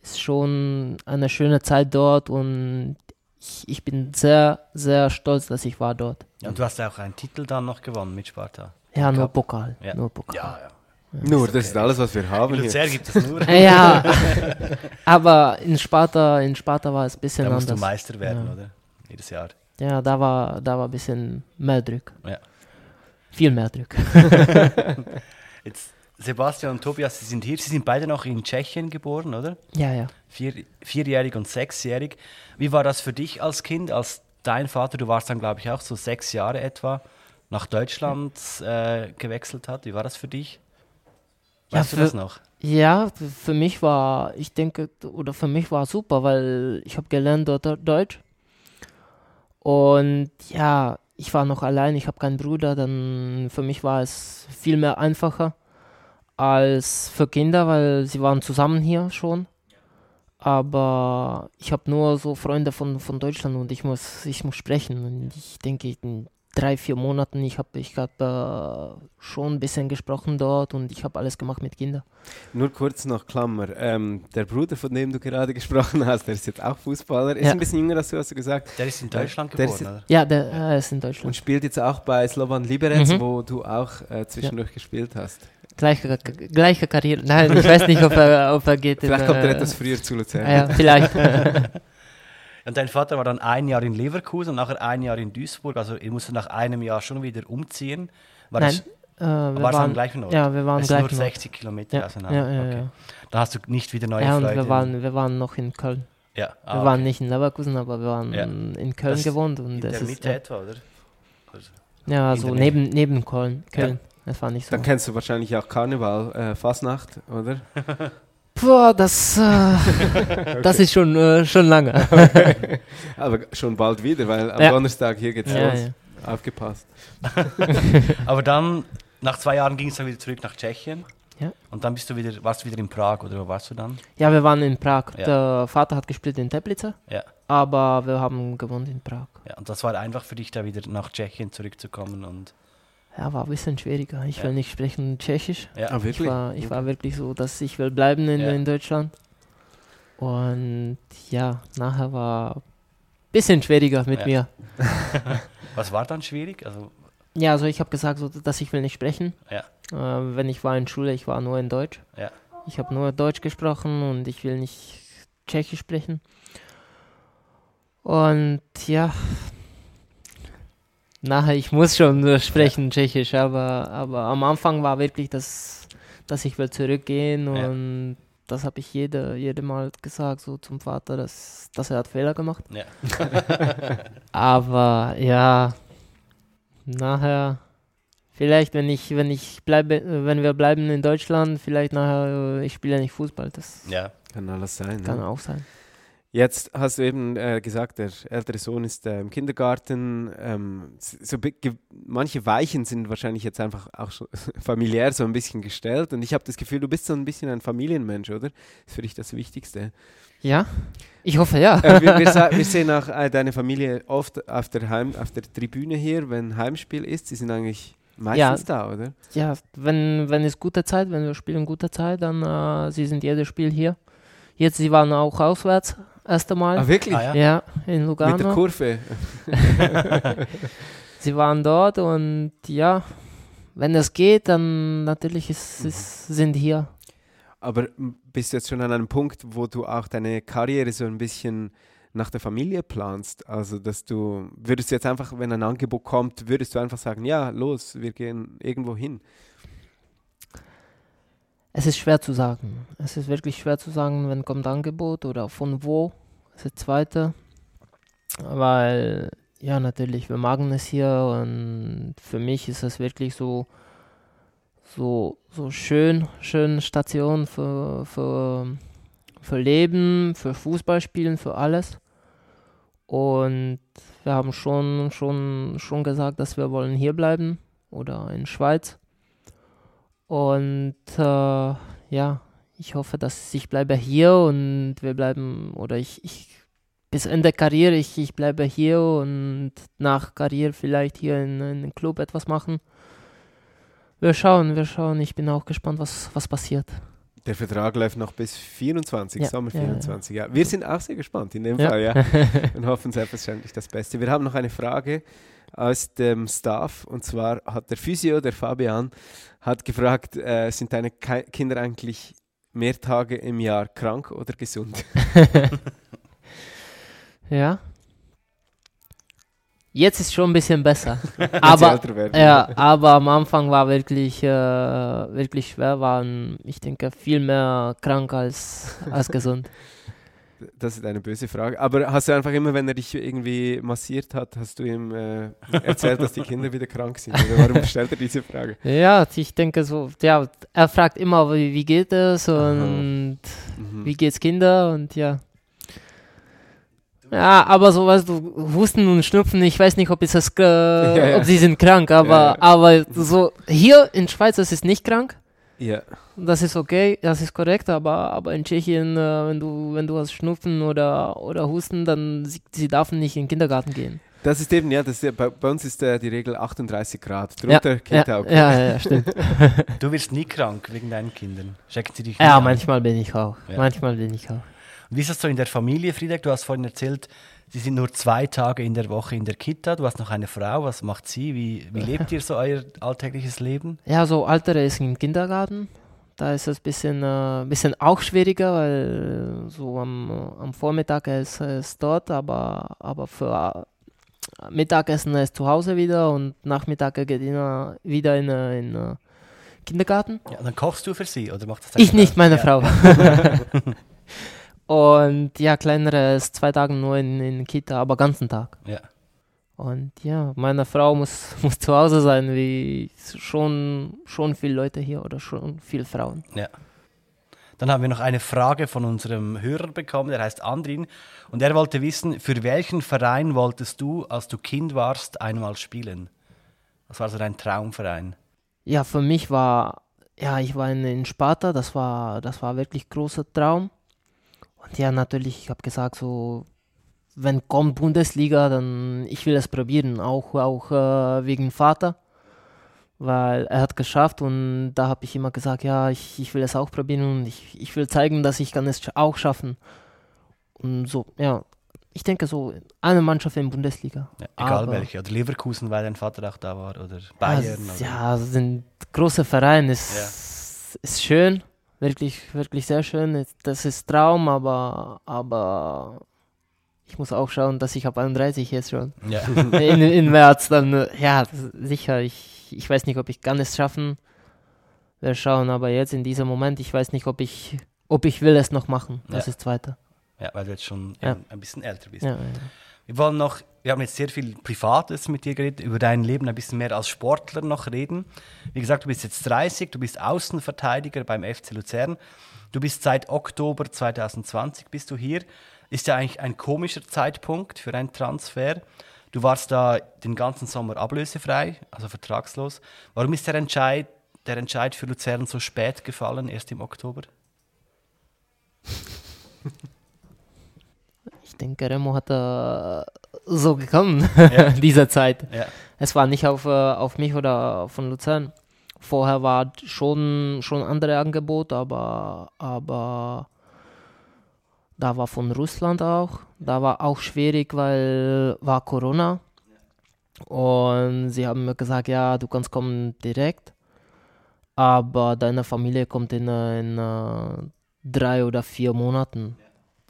ist schon eine schöne Zeit dort und ich, ich bin sehr, sehr stolz, dass ich war dort. Ja, und du hast ja auch einen Titel dann noch gewonnen mit Sparta. Ja, nur Pokal. Ja. Nur Pokal. Ja, ja. Nur, das ist alles, was wir haben In. Luzern gibt es nur. *laughs* Ja, *laughs* aber in Sparta, in Sparta war es ein bisschen Da musst du anders. Meister werden, Ja. oder? Jedes Jahr. Ja, da war, da war ein bisschen mehr Druck. Ja. Viel mehr Druck. *laughs* Jetzt, Sebastian und Tobias, Sie sind hier. Sie sind beide noch in Tschechien geboren, oder? Ja, ja. Vier, vierjährig und sechsjährig. Wie war das für dich als Kind, als dein Vater, du warst dann, glaube ich, auch so sechs Jahre etwa, nach Deutschland äh, gewechselt hat? Wie war das für dich? Ja, Weißt du für- das noch? Ja, für mich war, ich denke, oder für mich war super, weil ich habe gelernt dort Deutsch. Und ja, ich war noch allein, ich habe keinen Bruder, dann für mich war es viel mehr einfacher als für Kinder, weil sie waren zusammen hier schon. Aber ich habe nur so Freunde von, von Deutschland und ich muss, ich muss sprechen. Und ich denke, drei, vier Monaten, ich habe ich hab, äh, schon ein bisschen gesprochen dort und ich habe alles gemacht mit Kindern. Nur kurz noch Klammer. Ähm, der Bruder, von dem du gerade gesprochen hast, der ist jetzt auch Fußballer. Ist Ja. ein bisschen jünger als du, hast du gesagt. Der ist in Deutschland Der geboren, ist- oder? Ja, der äh, ist in Und Deutschland. spielt jetzt auch bei Slovan Liberec, Mhm. wo du auch äh, zwischendurch gespielt hast. Gleiche, gleiche Karriere. Nein, ich weiß nicht, ob er, ob er geht. in, Vielleicht kommt er äh, etwas früher zu Luzern. ah Ja, vielleicht. *laughs* Und dein Vater war dann ein Jahr in Leverkusen und nachher ein Jahr in Duisburg. Also ihr musstet nach einem Jahr schon wieder umziehen. War Nein, das, äh, wir war es am waren, gleichen Ort? ja, wir waren es sind nur gleich. 60 Kilometer Ja, auseinander. ja, ja, okay. ja. Da hast du nicht wieder neue ja, und wir waren, wir waren noch in Köln. ja, Wir ah, waren okay. nicht in Leverkusen, aber wir waren Ja. in Köln Das gewohnt. in Und der das ist, Mitte ja, etwa, oder? Also, ja, in so der Nähe. neben, neben Köln. Köln. Das war nicht so. Dann kennst du wahrscheinlich auch Karneval, äh, Fasnacht, oder? *laughs* Boah, das, äh, *laughs* das ist schon, äh, schon lange. *laughs* Aber schon bald wieder, weil am Ja. Donnerstag hier geht's Ja, los. ja. Aufgepasst. *laughs* Aber dann, nach zwei Jahren ging es dann wieder zurück nach Tschechien. Ja. Und dann bist du wieder, warst du wieder in Prag, oder wo warst du dann? ja, wir waren in Prag. Ja. Der Vater hat gespielt in Teplice, Ja. aber wir haben gewohnt in Prag. ja. Und das war einfach für dich, da wieder nach Tschechien zurückzukommen. Und, Ja, war ein bisschen schwieriger. Ich Ja. will nicht sprechen Tschechisch. ja. Ah, Ich wirklich? war, ich war wirklich so, dass ich will bleiben in, Ja. in Deutschland. Und ja, nachher war ein bisschen schwieriger mit Ja. mir. *laughs* Was war dann schwierig? Also, Ja, also ich habe gesagt, so, dass ich will nicht sprechen. Ja. Äh, wenn ich war in Schule, ich war nur in Deutsch. Ja. Ich habe nur Deutsch gesprochen und ich will nicht Tschechisch sprechen. Und ja, nachher, ich muss schon nur sprechen Tschechisch, aber, aber am Anfang war wirklich das, dass ich will zurückgehen Ja. und das habe ich jede, jede Mal gesagt, so zum Vater, dass, dass er hat Fehler gemacht. ja. *laughs* Aber ja, nachher, vielleicht, wenn ich, wenn ich bleibe, wenn wir bleiben in Deutschland, vielleicht nachher, äh, ich spiele nicht Fußball, das ja. Kann alles sein. kann ne? auch sein. Jetzt hast du eben äh, gesagt, der ältere Sohn ist äh, im Kindergarten. Ähm, so manche Weichen sind wahrscheinlich jetzt einfach auch schon *laughs* familiär so ein bisschen gestellt. Und ich habe das Gefühl, du bist so ein bisschen ein Familienmensch, oder? Das ist für dich das Wichtigste. Ja, ich hoffe ja. Äh, wir, wir, *laughs* wir sehen auch äh, deine Familie oft auf der, Heim, auf der Tribüne hier, wenn Heimspiel ist. Sie sind eigentlich meistens da, oder? Ja, wenn, wenn es gute Zeit, wenn wir spielen gute Zeit, dann äh, sie sind jedes Spiel hier. Jetzt, sie waren auch auswärts, erste Mal. Ah, wirklich? Ah, ja? ja. in Mit der Lugano. Kurve. *laughs* *laughs* Sie waren dort und ja, wenn es geht, dann natürlich ist, Mhm. ist, sind hier. Aber bist du jetzt schon an einem Punkt, wo du auch deine Karriere so ein bisschen nach der Familie planst? Also, dass du, würdest du jetzt einfach, wenn ein Angebot kommt, würdest du einfach sagen, ja, los, wir gehen irgendwo hin? Es ist schwer zu sagen. Es ist wirklich schwer zu sagen, wenn kommt Angebot oder von wo. Das ist das Zweite. Weil, ja, natürlich, wir magen es hier und für mich ist es wirklich so, so, so schön, schöne Station für, für, für Leben, für Fußballspielen, für alles. Und wir haben schon, schon, schon gesagt, dass wir wollen hier bleiben oder in Schweiz. Und äh, ja, ich hoffe, dass ich bleibe hier und wir bleiben, oder ich, ich bis Ende Karriere, ich, ich bleibe hier und nach Karriere vielleicht hier in, in einem Club etwas machen. Wir schauen, wir schauen. Ich bin auch gespannt, was, was passiert. Der Vertrag läuft noch bis 24, Ja, Sommer ja, ja. 24. Ja, Wir sind auch sehr gespannt in dem. Fall, ja. *laughs* Und hoffen selbstverständlich das Beste. Wir haben noch eine Frage aus dem Staff. Und zwar hat der Physio, der Fabian, hat gefragt, äh, sind deine Ki Kinder eigentlich mehr Tage im Jahr krank oder gesund? *laughs* ja. Jetzt ist schon ein bisschen besser. *laughs* aber, ja, aber am Anfang war wirklich, äh, wirklich schwer, waren, ich denke, viel mehr krank als, als gesund. *laughs* Das ist eine böse Frage. Aber hast du einfach immer, wenn er dich irgendwie massiert hat, hast du ihm äh, erzählt, dass die Kinder wieder krank sind? Oder warum *laughs* stellt er diese Frage? Ja, ich denke so, ja, er fragt immer, wie, wie geht es und mhm. wie geht's Kinder und ja. Ja, aber so was du Husten und Schnupfen, ich weiß nicht, ob es das, äh, *laughs* ja, ja. ob sie sind krank, aber ja, aber so hier in Schweiz ist es nicht krank. Ja. Das ist okay, das ist korrekt, aber, aber in Tschechien, äh, wenn du wenn du hast Schnupfen oder oder Husten, dann sie, sie dürfen nicht in den Kindergarten gehen. Das ist eben, ja, das ist, bei, bei, uns ist äh, die Regel 38 Grad. Drunter ja, geht ja, okay. Ja, ja, ja, stimmt. *laughs* du wirst nie krank wegen deinen Kindern. Checken sie dich Ja, manchmal bin ich auch. Manchmal bin ich auch. Wie ist das so in der Familie, Friedrich? Du hast vorhin erzählt, Sie sind nur zwei Tage in der Woche in der Kita. Du hast noch eine Frau. Was macht sie? Wie, wie lebt ihr so euer alltägliches Leben? Ja, so Altere ist im Kindergarten. Da ist es ein bisschen, äh, bisschen auch schwieriger, weil so am, am Vormittag ist es dort, aber, aber für äh, Mittagessen ist zu Hause wieder und Nachmittag geht er wieder in, in, in Kindergarten. Ja, dann kochst du für sie oder macht das Ich nicht, meine ja. Frau. *laughs* *laughs* Und ja, kleinere ist zwei Tage nur in, in Kita, aber ganzen Tag. Ja. Und ja, meine Frau muss, *laughs* muss zu Hause sein, wie schon, schon viele Leute hier oder schon viele Frauen. Ja. Dann haben wir noch eine Frage von unserem Hörer bekommen, der heißt Andrin. Und er wollte wissen, für welchen Verein wolltest du, als du Kind warst, einmal spielen? Was war so dein Traumverein? Ja, für mich war, ja, ich war in, in Sparta, das war, das war wirklich großer Traum. Und ja, natürlich, ich habe gesagt, so, wenn kommt Bundesliga, dann ich will es probieren, auch, auch äh, wegen Vater, weil er hat geschafft und da habe ich immer gesagt, ja, ich, ich will es auch probieren und ich, ich will zeigen, dass ich kann es auch schaffen. Und so, ja, ich denke so, eine Mannschaft in Bundesliga. Ja, egal Aber, welche, oder Leverkusen, weil dein Vater auch da war, oder Bayern. Also, ja, sind große Vereine, ist, ja. ist schön wirklich, wirklich sehr schön. Das ist Traum, aber, aber ich muss auch schauen, dass ich ab 31 jetzt schon. Ja. *laughs* In, in März dann, ja, sicher. Ich, ich weiß nicht, ob ich kann es schaffen. Wir schauen, aber jetzt in diesem Moment, ich weiß nicht, ob ich, ob ich will es noch machen. Das ja. ist weiter. Ja, weil du jetzt schon ja. ein, bisschen älter bist. Wir wollen noch, wir haben jetzt sehr viel Privates mit dir geredet, über dein Leben ein bisschen mehr als Sportler noch reden. Wie gesagt, du bist jetzt 30, du bist Außenverteidiger beim FC Luzern. Du bist seit Oktober 2020 bist du hier. Ist ja eigentlich ein komischer Zeitpunkt für einen Transfer. Du warst da den ganzen Sommer ablösefrei, also vertragslos. Warum ist der Entscheid, der Entscheid für Luzern so spät gefallen, erst im Oktober? Ich denke, Remo hat äh, so gekommen, ja. *laughs* dieser Zeit. Ja. Es war nicht auf, äh, auf mich oder von Luzern. Vorher war schon, schon andere Angebot, aber, aber da war von Russland auch. Da war auch schwierig, weil war Corona. Und sie haben mir gesagt, ja, du kannst kommen direkt, aber deine Familie kommt in, in, in drei oder vier Monaten.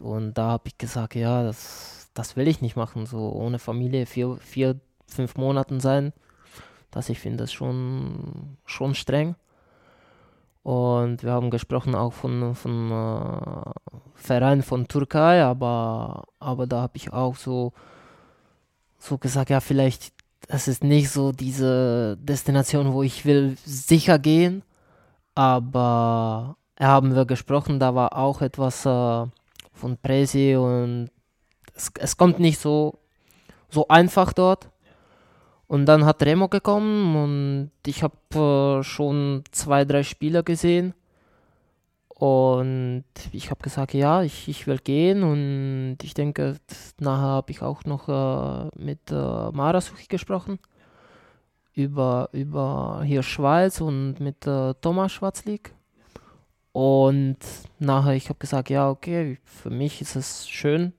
Und da habe ich gesagt, ja, das, das will ich nicht machen, so ohne Familie vier, vier fünf Monaten sein. Das ich finde das schon, schon streng. Und wir haben gesprochen auch von, von äh, Verein von Türkei, aber, aber da habe ich auch so, so gesagt, ja, vielleicht, das ist nicht so diese Destination, wo ich will sicher gehen. Aber haben wir gesprochen, da war auch etwas äh, von Presi und es, es kommt nicht so, so einfach dort. Und dann hat Remo gekommen und ich habe äh, schon zwei, drei Spieler gesehen. Und ich habe gesagt, ja, ich, ich will gehen. Und ich denke, nachher habe ich auch noch äh, mit äh, Marasuchi gesprochen. Über, über hier Schweiz und mit äh, Thomas Schwarzlik. Und nachher, ich habe gesagt, ja, okay, für mich ist es schön.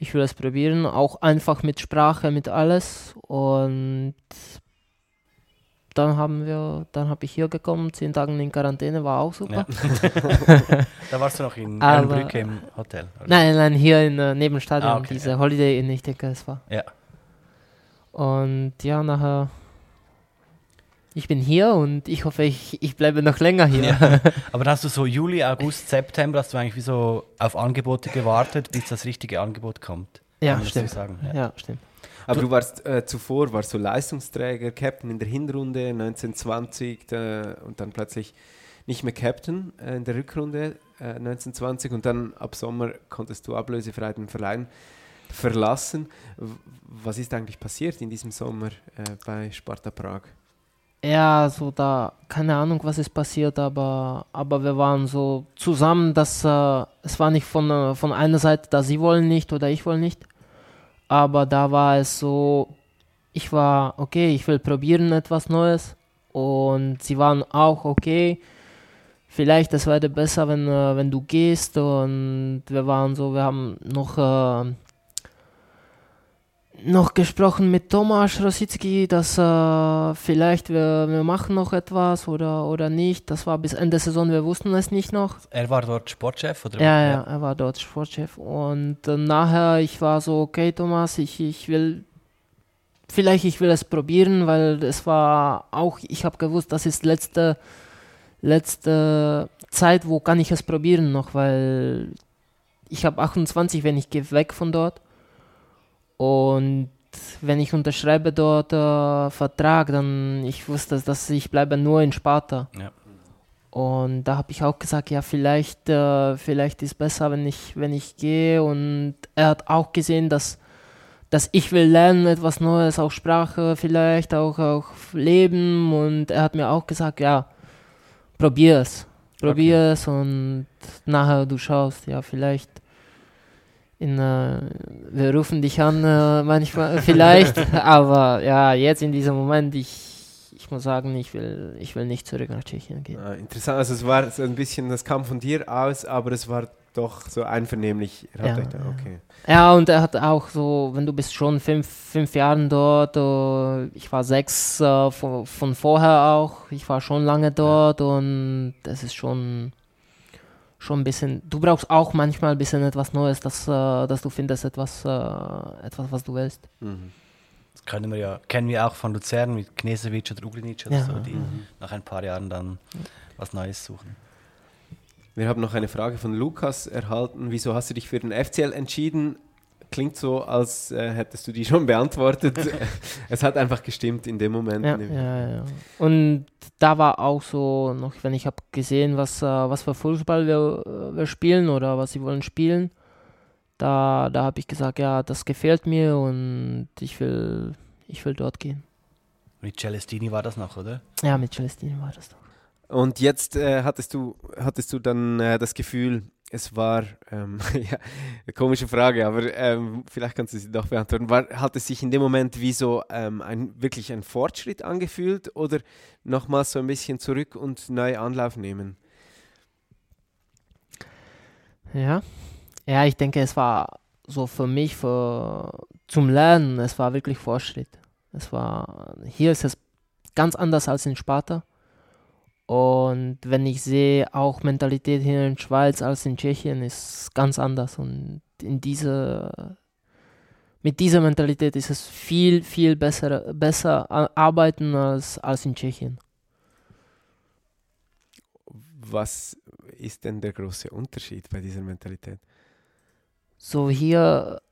Ich will es probieren, auch einfach mit Sprache, mit alles. Und dann haben wir, dann habe ich hier gekommen, zehn Tage in Quarantäne, war auch super. Ja. *laughs* da warst du noch in Erlenbrücke im Hotel? Oder? Nein, nein, hier in äh, Nebenstadion, ah, okay, diese ja. Holiday Inn, ich denke, es war. Ja. Und ja, nachher, ich bin hier und ich hoffe, ich, ich bleibe noch länger hier. Ja. *laughs* Aber hast du so Juli, August, September, hast du eigentlich wie so auf Angebote gewartet, bis das richtige Angebot kommt? Ja, stimmt. Ja. ja, stimmt. Aber du warst äh, zuvor warst du Leistungsträger, Captain in der Hinrunde 1920 da, und dann plötzlich nicht mehr Captain äh, in der Rückrunde äh, 1920 und dann ab Sommer konntest du ablösefrei den Verein verlassen. Was ist eigentlich passiert in diesem Sommer äh, bei Sparta Prag? Ja, so da, keine Ahnung, was ist passiert, aber, aber wir waren so zusammen, dass äh, es war nicht von, äh, von einer Seite, dass sie wollen nicht oder ich wollen nicht, aber da war es so, ich war, okay, ich will probieren etwas Neues. Und sie waren auch, okay, vielleicht es wäre besser, wenn, äh, wenn du gehst. Und wir waren so, wir haben noch äh, noch gesprochen mit Tomasz Rosicki, dass äh, vielleicht wir, wir machen noch etwas oder, oder nicht. Das war bis Ende der Saison, wir wussten es nicht noch. Er war dort Sportchef? Oder? Ja, ja, er war dort Sportchef. Und äh, nachher, ich war so, okay Thomas, ich, ich will, vielleicht ich will es probieren, weil es war auch, ich habe gewusst, das ist letzte, letzte Zeit, wo kann ich es probieren noch, weil ich habe 28, wenn ich gehe weg von dort. Und wenn ich unterschreibe dort äh, Vertrag, dann ich wusste, dass ich bleibe nur in Sparta. Ja. Und da habe ich auch gesagt, ja, vielleicht, äh, vielleicht ist besser, wenn ich, wenn ich gehe. Und er hat auch gesehen, dass, dass ich will lernen, etwas Neues, auch Sprache vielleicht, auch, auch Leben. Und er hat mir auch gesagt, ja, probier es. Probier okay. es und nachher du schaust, ja, vielleicht in, äh, wir rufen dich an äh, manchmal vielleicht, *laughs* aber ja, jetzt in diesem Moment, ich, ich muss sagen, ich will, ich will nicht zurück nach Tschechien gehen. Ah, interessant, also es war so ein bisschen, das kam von dir aus, aber es war doch so einvernehmlich. Ja, da, okay. ja, und er hat auch so, wenn du bist schon fünf, fünf Jahren dort, uh, ich war sechs uh, von, von, vorher auch, ich war schon lange dort ja. und das ist schon schon ein bisschen, du brauchst auch manchmal ein bisschen etwas Neues, dass, äh, dass du findest etwas, äh, etwas, was du willst. Mhm. Das können wir ja, kennen wir auch von Luzern mit Knesevic oder Uglinic oder ja. so, die mhm. nach ein paar Jahren dann was Neues suchen. Wir haben noch eine Frage von Lukas erhalten. Wieso hast du dich für den FCL entschieden? Klingt so, als äh, hättest du die schon beantwortet. *laughs* es hat einfach gestimmt in dem Moment. Ja, ja, ja. Und da war auch so noch, wenn ich habe gesehen, was, äh, was für Fußball wir, äh, wir spielen oder was sie wollen spielen, da, da habe ich gesagt, ja, das gefällt mir und ich will, ich will dort gehen. Mit Celestini war das noch, oder? Ja, mit Celestini war das noch. Und jetzt äh, hattest du hattest du dann äh, das Gefühl, es war, ähm, *laughs* ja, eine komische Frage, aber ähm, vielleicht kannst du sie doch beantworten. War, hat es sich in dem Moment wie so ähm, ein, wirklich ein Fortschritt angefühlt oder nochmals so ein bisschen zurück und neu Anlauf nehmen? Ja, ja, ich denke, es war so für mich für, zum Lernen, es war wirklich Fortschritt. Es war, hier ist es ganz anders als in Sparta. Und wenn ich sehe, auch Mentalität hier in Schweiz als in Tschechien ist ganz anders. Und in diese, mit dieser Mentalität ist es viel, viel besser, besser arbeiten als, als in Tschechien. Was ist denn der große Unterschied bei dieser Mentalität? So hier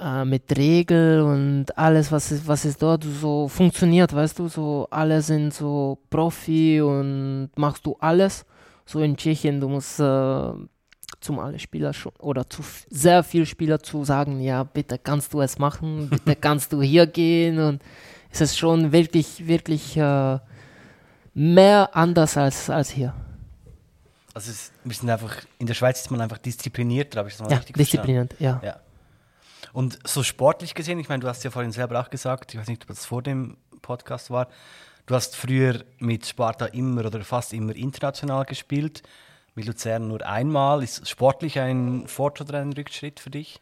äh, mit Regeln und alles, was ist, was ist dort so funktioniert, weißt du, so alle sind so Profi und machst du alles. So in Tschechien, du musst äh, zum alle Spieler schon oder zu sehr viel Spieler zu sagen, ja, bitte kannst du es machen, *laughs* bitte kannst du hier gehen und es ist schon wirklich, wirklich äh, mehr anders als, als hier. Also es, wir sind einfach, in der Schweiz ist man einfach disziplinierter, habe ich das mal ja, richtig diszipliniert, ja. ja. Und so sportlich gesehen, ich meine, du hast ja vorhin selber auch gesagt, ich weiß nicht, ob das vor dem Podcast war, du hast früher mit Sparta immer oder fast immer international gespielt, mit Luzern nur einmal. Ist sportlich ein Fortschritt oder ein Rückschritt für dich?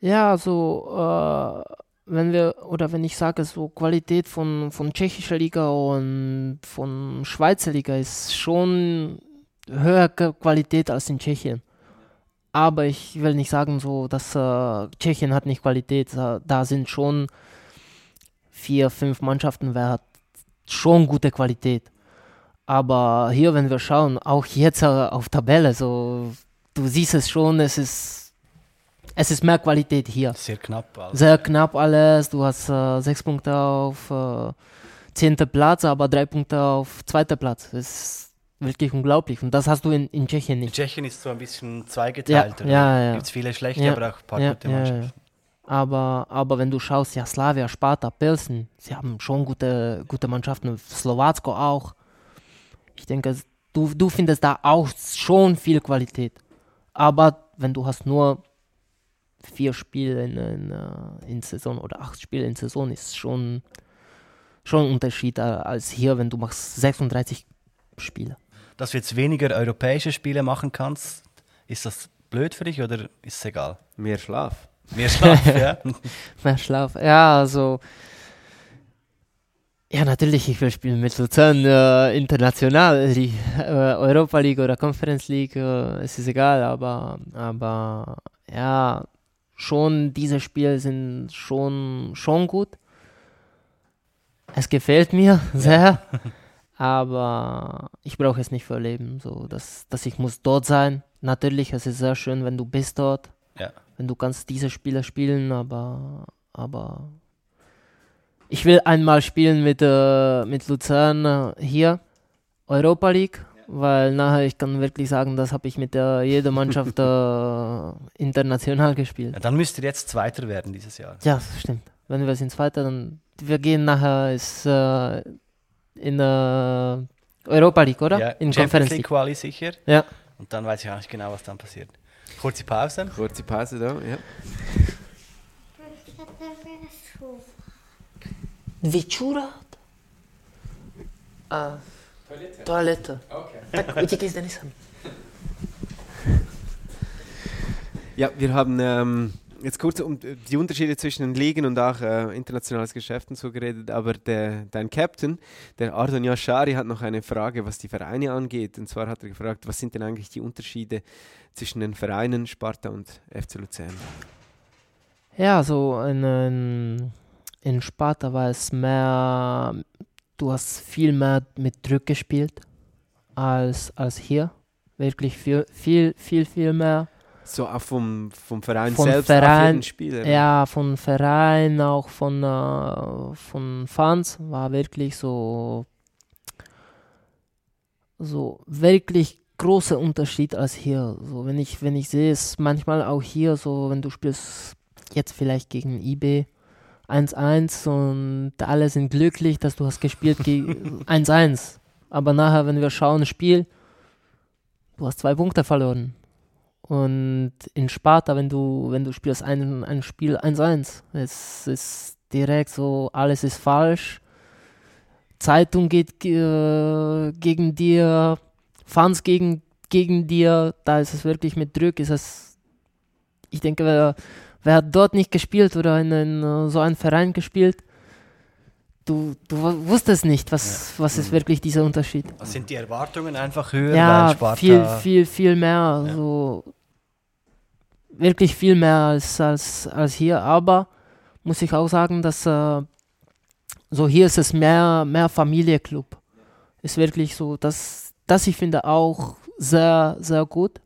Ja, so, äh, wenn wir, oder wenn ich sage, so Qualität von, von tschechischer Liga und von Schweizer Liga ist schon höhere Qualität als in Tschechien. Aber ich will nicht sagen, so, dass äh, Tschechien hat nicht Qualität. Da, da sind schon vier, fünf Mannschaften, wer hat schon gute Qualität. Aber hier, wenn wir schauen, auch jetzt äh, auf Tabelle, so, du siehst es schon, es ist, es ist mehr Qualität hier. Sehr knapp. Also. Sehr knapp alles. Du hast äh, sechs Punkte auf äh, zehnter Platz, aber drei Punkte auf zweiter Platz. Ist wirklich unglaublich. Und das hast du in, in Tschechien nicht. In Tschechien ist so ein bisschen zweigeteilt. Ja, ja, ja. Gibt es viele schlechte, ja, aber auch ein paar ja, gute Mannschaften. Aber, aber wenn du schaust, ja, Slavia, Sparta, Pilsen, sie haben schon gute, gute Mannschaften. Slowacko auch. Ich denke, du, du findest da auch schon viel Qualität. Aber wenn du hast nur vier Spiele in, in, äh, in Saison oder acht Spiele in Saison, ist schon schon ein Unterschied äh, als hier, wenn du machst 36 Spiele dass du jetzt weniger europäische Spiele machen kannst, ist das blöd für dich oder ist es egal? Mehr Schlaf. Mehr Schlaf, ja. *laughs* Mehr Schlaf, ja, also. Ja, natürlich, ich will spielen mit Luzern äh, international, die äh, Europa League oder Conference League, äh, es ist egal, aber, aber ja, schon diese Spiele sind schon, schon gut. Es gefällt mir sehr. *laughs* aber ich brauche es nicht für Leben, so dass, dass ich muss dort sein. Natürlich, es ist sehr schön, wenn du bist dort, ja. wenn du kannst diese Spiele spielen, aber, aber ich will einmal spielen mit, äh, mit Luzern äh, hier, Europa League, weil nachher ich kann wirklich sagen, das habe ich mit der jeder Mannschaft *laughs* äh, international gespielt. Ja, dann müsst ihr jetzt Zweiter werden dieses Jahr. Ja, das stimmt. Wenn wir sind Zweiter, dann wir gehen nachher ist äh, in der Europa League, oder? Ja, in Champions League Quali sicher. Ja. Und dann weiß ich auch nicht genau, was dann passiert. Kurze Pause. Kurze Pause da, ja. Wieczórat? Ah. Toilette. Toilette. Okay. Tak, uciekaj z Denisem. Ja, wir haben ähm, jetzt kurz um die Unterschiede zwischen den Ligen und auch äh, internationales Geschäft und so geredet, aber der, dein Captain, der Ardon Yashari, hat noch eine Frage, was die Vereine angeht. Und zwar hat er gefragt, was sind denn eigentlich die Unterschiede zwischen den Vereinen Sparta und FC Luzern? Ja, so in, in, in Sparta war es mehr, du hast viel mehr mit Druck gespielt als, als hier. Wirklich viel, viel, viel, viel mehr. So auch vom, vom Verein Vom selbst Verein, jeden Spieler. Ja, von Verein, auch von, äh, von Fans war wirklich so, so wirklich großer Unterschied als hier. So, wenn ich, wenn ich sehe es manchmal auch hier, so wenn du spielst jetzt vielleicht gegen IB 1-1 und alle sind glücklich, dass du hast gespielt gegen *laughs* 1-1. Aber nachher, wenn wir schauen, Spiel, du hast zwei Punkte verloren. Und in Sparta, wenn du, wenn du spielst ein, ein Spiel 1-1, es ist direkt so, alles ist falsch. Zeitung geht äh, gegen dir, Fans gegen, gegen dir, da ist es wirklich mit Druck, ist es, ich denke, wer, wer hat dort nicht gespielt oder in, in so einem Verein gespielt, du, du wusstest nicht, was, ja. was ist wirklich dieser Unterschied. Sind die Erwartungen einfach höher? Ja, viel, viel, viel mehr. Ja. So, wirklich viel mehr als, als, als hier, aber muss ich auch sagen, dass äh, so hier ist es mehr, mehr Familienclub. Ist wirklich so, dass das ich finde auch sehr, sehr gut.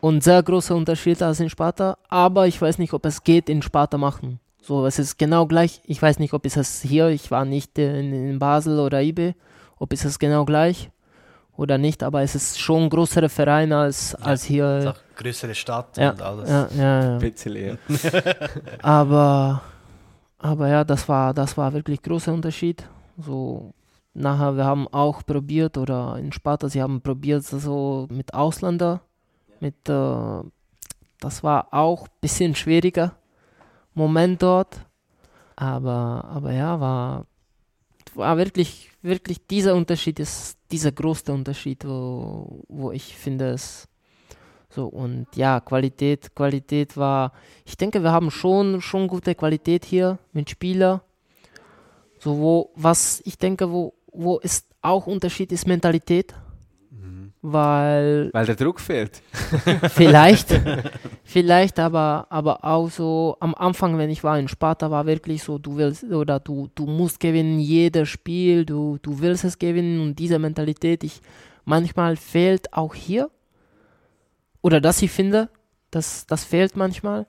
Und sehr großer Unterschied als in Sparta, aber ich weiß nicht, ob es geht in Sparta machen. So, es ist genau gleich. Ich weiß nicht, ob es es hier, ich war nicht in, in Basel oder IB, ob es genau gleich oder nicht, aber es ist schon ein größerer Verein als, ja, als hier. Ist auch größere Stadt ja, und alles. Ja, ja, ja. Bisschen eher. *laughs* aber, aber ja, das war, das war wirklich großer Unterschied. So, nachher, wir haben auch probiert, oder in Sparta, sie haben probiert, so mit Ausländer, mit, äh, das war auch ein bisschen schwieriger Moment dort. Aber, aber ja, war, war wirklich, wirklich dieser Unterschied ist dieser große Unterschied, wo, wo ich finde es So, und ja, Qualität, Qualität war, ich denke, wir haben schon, schon gute Qualität hier mit Spieler. So, wo, was ich denke, wo, wo ist auch Unterschied ist Mentalität. Weil. Weil der Druck fehlt. *laughs* vielleicht, vielleicht, aber, aber auch so am Anfang, wenn ich war in Sparta, war wirklich so, du willst oder du, du musst gewinnen, jedes Spiel, du, du willst es gewinnen und diese Mentalität, ich manchmal fehlt auch hier oder dass ich finde, das, das fehlt manchmal.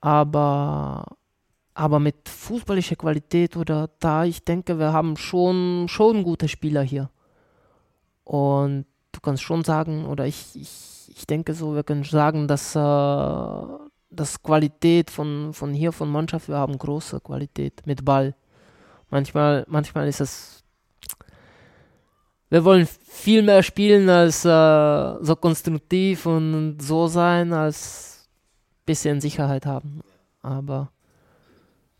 Aber, aber mit fußballischer Qualität oder da, ich denke, wir haben schon, schon gute Spieler hier. Und du kannst schon sagen, oder ich, ich, ich denke so, wir können sagen, dass äh, das Qualität von, von hier, von Mannschaft, wir haben große Qualität mit Ball. Manchmal, manchmal ist es wir wollen viel mehr spielen als äh, so konstruktiv und so sein, als ein bisschen Sicherheit haben. Aber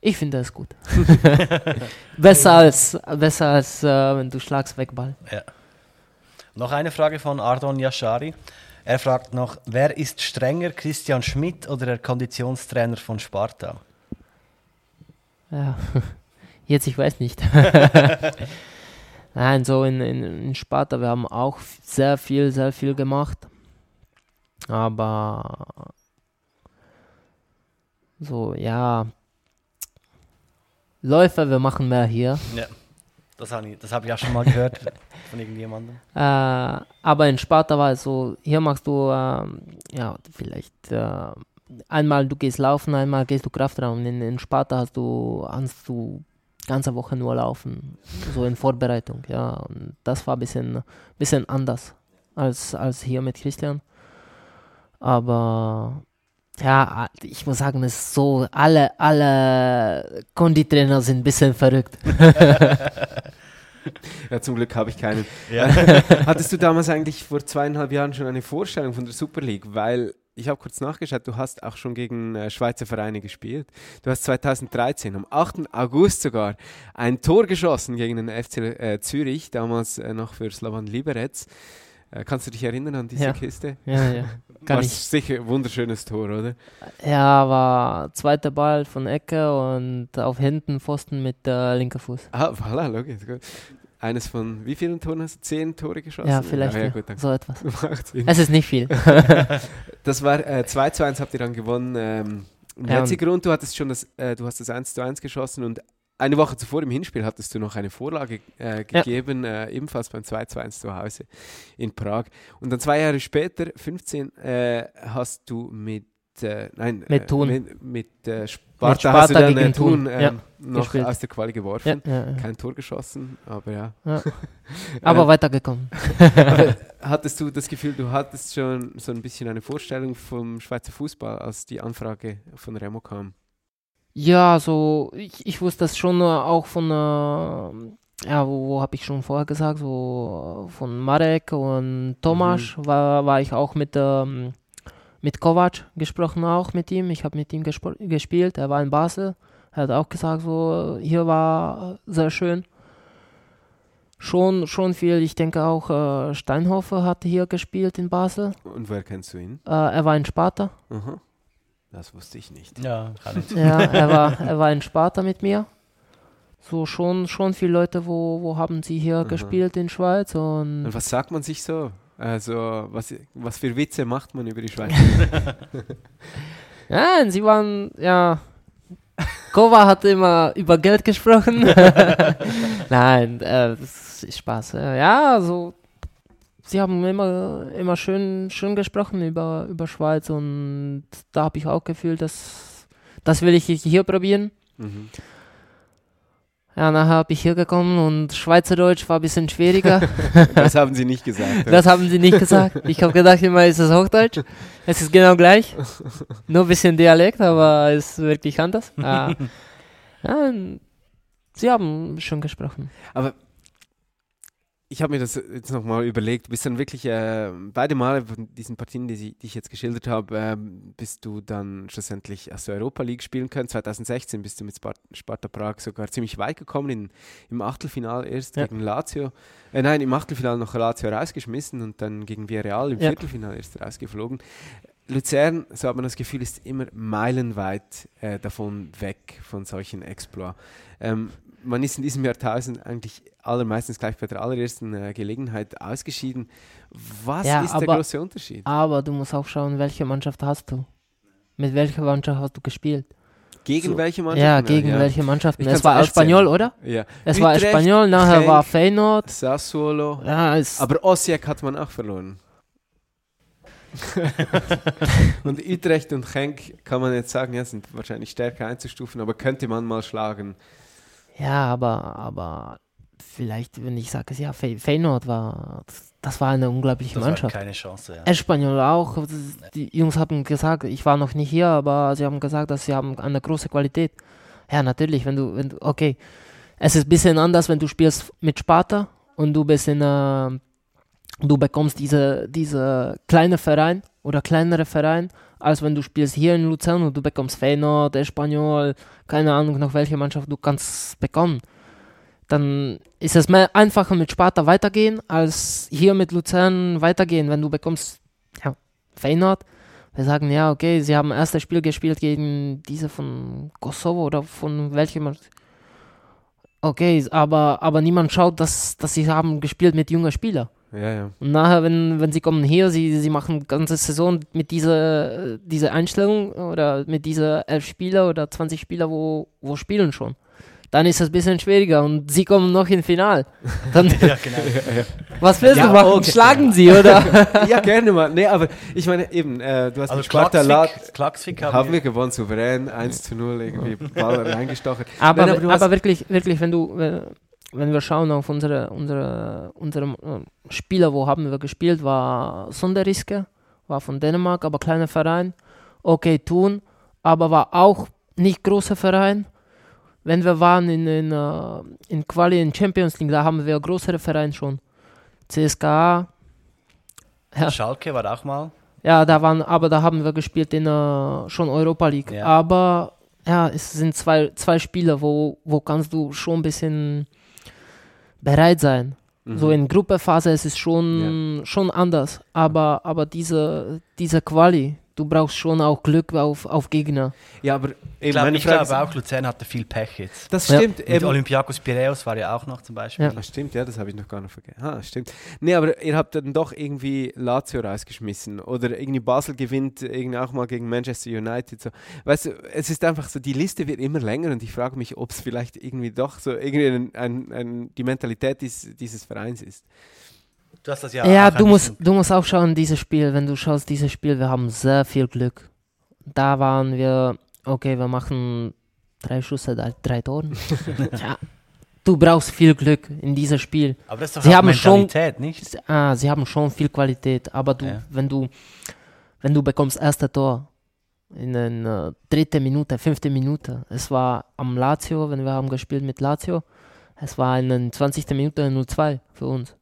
ich finde es gut. *laughs* besser als, besser als äh, wenn du schlagst weg Ball. Ja. Noch eine Frage von Ardon Yashari. Er fragt noch, wer ist strenger, Christian Schmidt oder der Konditionstrainer von Sparta? Ja, *laughs* jetzt ich weiß nicht. *laughs* Nein, so in, in, in Sparta, wir haben auch sehr viel, sehr viel gemacht. Aber so, ja. Läufer, wir machen mehr hier. Ja, das habe ich, hab ich auch schon mal gehört *laughs* von irgendjemandem. Äh, aber in Sparta war es so, hier machst du, äh, ja, vielleicht äh, einmal du gehst laufen, einmal gehst du Kraftraum. In, in Sparta hast du, hast du ganze Woche nur laufen, so in Vorbereitung, ja. Und das war ein bisschen, bisschen anders als, als hier mit Christian. Aber ja, ich muss sagen, es ist so, alle, alle Konditrainer sind ein bisschen verrückt. *laughs* ja, zum Glück habe ich keinen. Ja. *laughs* Hattest du damals eigentlich vor zweieinhalb Jahren schon eine Vorstellung von der Super League? Weil ich habe kurz nachgeschaut, du hast auch schon gegen äh, Schweizer Vereine gespielt. Du hast 2013, am 8. August sogar, ein Tor geschossen gegen den FC äh, Zürich, damals äh, noch für Slavan Liberec. Äh, kannst du dich erinnern an diese ja. Kiste? Ja, ja. *laughs* Kann war ich. sicher ein wunderschönes Tor, oder? Ja, war zweiter Ball von Ecke und auf hinten Pfosten mit äh, linker Fuß. Ah, voilà, logisch. Gut eines von wie vielen Toren hast du? Zehn Tore geschossen? Ja, vielleicht ja, ja, gut, so etwas. *laughs* es ist nicht viel. *laughs* das war äh, 2 zu 1 habt ihr dann gewonnen. Ähm, ja, Grund, du hattest schon das, äh, du hast das 1 zu 1 geschossen und eine Woche zuvor im Hinspiel hattest du noch eine Vorlage äh, gegeben, ja. äh, ebenfalls beim 2 zu 1 zu Hause in Prag. Und dann zwei Jahre später, 15, äh, hast du mit äh, nein, mit Thun. mit, mit Sparta, Sparta hast du dann gegen Thun, ähm, ja, noch gespielt. aus der Quali geworfen. Ja, ja, Kein Tor geschossen, aber ja. *laughs* aber weitergekommen. aber hattest du das Gefühl, du hattest schon so ein bisschen eine Vorstellung vom Schweizer Fußball, als die Anfrage von Remo kam? Ja, so ich, ich wusste das schon auch von äh, ja, wo, wo habe ich schon vorher gesagt, so von Marek und Tomasz mhm. war, war ich auch mit ähm, mit Kovac gesprochen auch mit ihm. Ich habe mit ihm gespielt. Er war in Basel. Er hat auch gesagt, so hier war sehr schön. Schon, schon viel. Ich denke auch äh, Steinhofer hat hier gespielt in Basel. Und woher kennst du ihn? Äh, er war in Sparta. Aha. Das wusste ich nicht. Ja, ja er, war, er war in Sparta mit mir. So schon, schon viele Leute, wo, wo haben sie hier Aha. gespielt in Schweiz. Und, und was sagt man sich so? Also, was, was für Witze macht man über die Schweiz? *laughs* ja, sie waren, ja. Kova hat immer über Geld gesprochen. *laughs* Nein, äh, das ist Spaß. Ja, also, sie haben immer, immer schön, schön gesprochen über, über Schweiz und da habe ich auch gefühlt, dass das will ich hier probieren. Mhm. Ja, nachher bin ich hier gekommen und Schweizerdeutsch war ein bisschen schwieriger. *laughs* das haben sie nicht gesagt. Das haben sie nicht gesagt. Ich habe gedacht, immer ist es Hochdeutsch. Es ist genau gleich. Nur ein bisschen Dialekt, aber es ist wirklich anders. Ah. *laughs* Ja, sie haben schon gesprochen. Aber ich habe mir das jetzt nochmal überlegt, du bist dann wirklich äh, beide Male von diesen Partien, die, die ich jetzt geschildert habe, äh, bist du dann schlussendlich aus der Europa League spielen können. 2016 bist du mit Sparta Prag sogar ziemlich weit gekommen, in, im Achtelfinal erst ja. gegen Lazio. Äh, nein, im Achtelfinal noch Lazio rausgeschmissen und dann gegen Villarreal im ja. Viertelfinal erst rausgeflogen. Luzern, so hat man das Gefühl, ist immer meilenweit äh, davon weg von solchen Exploits. Ähm, man ist in diesem Jahrtausend eigentlich allermeistens gleich bei der allerersten äh, Gelegenheit ausgeschieden. Was ja, ist aber, der große Unterschied? Aber du musst auch schauen, welche Mannschaft hast du? Mit welcher Mannschaft hast du gespielt? Gegen so. welche Mannschaft? Ja, gegen ja. welche Mannschaft? Es war Espanyol, oder? Ja. Es Utrecht, war Espanyol, nachher Genk, war Feyenoord. Sassuolo. Ja, aber Osijek hat man auch verloren. *laughs* und Utrecht und Genk kann man jetzt sagen, ja, sind wahrscheinlich stärker einzustufen, aber könnte man mal schlagen. Ja, aber, aber vielleicht, wenn ich sage, ja, Fey Feyenoord war, das war eine unglaubliche das Mannschaft. Keine Chance, ja. Espanyol auch. Die Jungs haben gesagt, ich war noch nicht hier, aber sie haben gesagt, dass sie haben eine große Qualität. Ja, natürlich, wenn du, wenn du, okay, es ist ein bisschen anders, wenn du spielst mit Sparta und du bist in, äh, du bekommst diese, diese kleine Verein oder kleinere Verein, als wenn du spielst hier in Luzern und du bekommst Feyenoord, Espanyol, keine Ahnung noch welche Mannschaft du kannst bekommen. Dann ist es mehr einfacher mit Sparta weitergehen, als hier mit Luzern weitergehen, wenn du bekommst ja, Feyenoord. Wir sagen, ja, okay, sie haben erstes Spiel gespielt gegen diese von Kosovo oder von welchem. Okay, aber, aber niemand schaut, dass, dass sie haben gespielt mit jungen Spielern. Ja, ja. Und nachher, wenn, wenn sie kommen hier, sie, sie machen ganze Saison mit dieser, dieser Einstellung oder mit dieser elf Spieler oder 20 Spieler, wo, wo spielen schon dann ist es ein bisschen schwieriger und sie kommen noch ins Final. *laughs* Dann, ja, genau. Was willst ja, du machen? Okay. Schlagen sie, oder? *laughs* ja, gerne mal. Nee, aber ich meine, eben, äh, du hast also Klaxvik haben, haben wir gewonnen, souverän, 1 zu 0, irgendwie Ball reingestochen. Aber, Nein, aber, aber wirklich, wirklich, wenn du, wenn, wenn wir schauen auf unsere, unsere, unsere äh, Spieler, wo haben wir gespielt, war Sonderriske, war von Dänemark, aber kleiner Verein. Okay, Thun, aber war auch nicht großer Verein wenn wir waren in, in, uh, in Quali in Champions League, da haben wir größere Vereine schon. CSKA. Ja. Schalke war auch mal. Ja, da waren, aber da haben wir gespielt in uh, schon Europa League. Ja. Aber ja, es sind zwei, zwei Spiele, wo, wo kannst du schon ein bisschen bereit sein. Mhm. So in Gruppephase ist es schon, ja. schon anders. Aber, aber diese, diese Quali, du brauchst schon auch Glück auf, auf Gegner. Ja, aber ich, glaub, ich glaube auch, Luzern hatte viel Pech jetzt. Das stimmt. Ja. Olympiakos Piraeus war ja auch noch zum Beispiel. Ja. Das stimmt, ja, das habe ich noch gar nicht vergessen. Ah, stimmt. Nee, aber ihr habt dann doch irgendwie Lazio rausgeschmissen oder irgendwie Basel gewinnt irgendwie auch mal gegen Manchester United. So. Weißt du, es ist einfach so, die Liste wird immer länger und ich frage mich, ob es vielleicht irgendwie doch so irgendwie ein, ein, ein, die Mentalität dies, dieses Vereins ist. Du hast das ja. Ja, du musst, du musst auch schauen, dieses Spiel, wenn du schaust, dieses Spiel, wir haben sehr viel Glück. Da waren wir, okay, wir machen drei Schüsse, drei Toren. *laughs* ja, du brauchst viel Glück in diesem Spiel. Aber das ist doch sie haben Mentalität, schon, nicht? Ah, sie haben schon viel Qualität, aber du, ja. wenn du, wenn du bekommst erste Tor in der uh, dritten Minute, fünfte Minute, es war am Lazio, wenn wir haben gespielt mit Lazio, es war in der 20. Minute 0-2 für uns.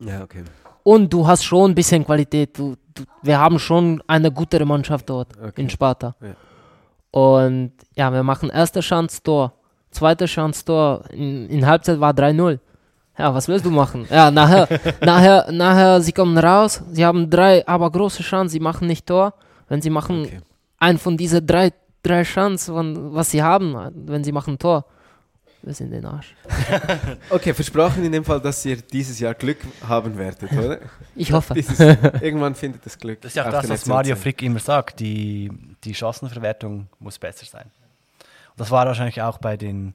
Ja, okay. Und du hast schon ein bisschen Qualität. Du, du, wir haben schon eine gute Mannschaft dort okay. in Sparta. Ja. Und ja, wir machen erste Chance Tor, zweite Chance Tor. In, in Halbzeit war 3-0. Ja, was willst du machen? Ja, nachher, *laughs* nachher, nachher, sie kommen raus, sie haben drei, aber große Chancen, sie machen nicht Tor. Wenn sie machen okay. einen von diesen drei, drei Chancen, was sie haben, wenn sie machen Tor, wir sind den Arsch. *laughs* okay, versprochen in dem Fall, dass ihr dieses Jahr Glück haben werdet, oder? *laughs* Ich hoffe. Dieses, irgendwann findet das Glück. Das ist ja auch das, was Mario Frick immer sagt. Die, die Chancenverwertung muss besser sein. Und das war wahrscheinlich auch bei den.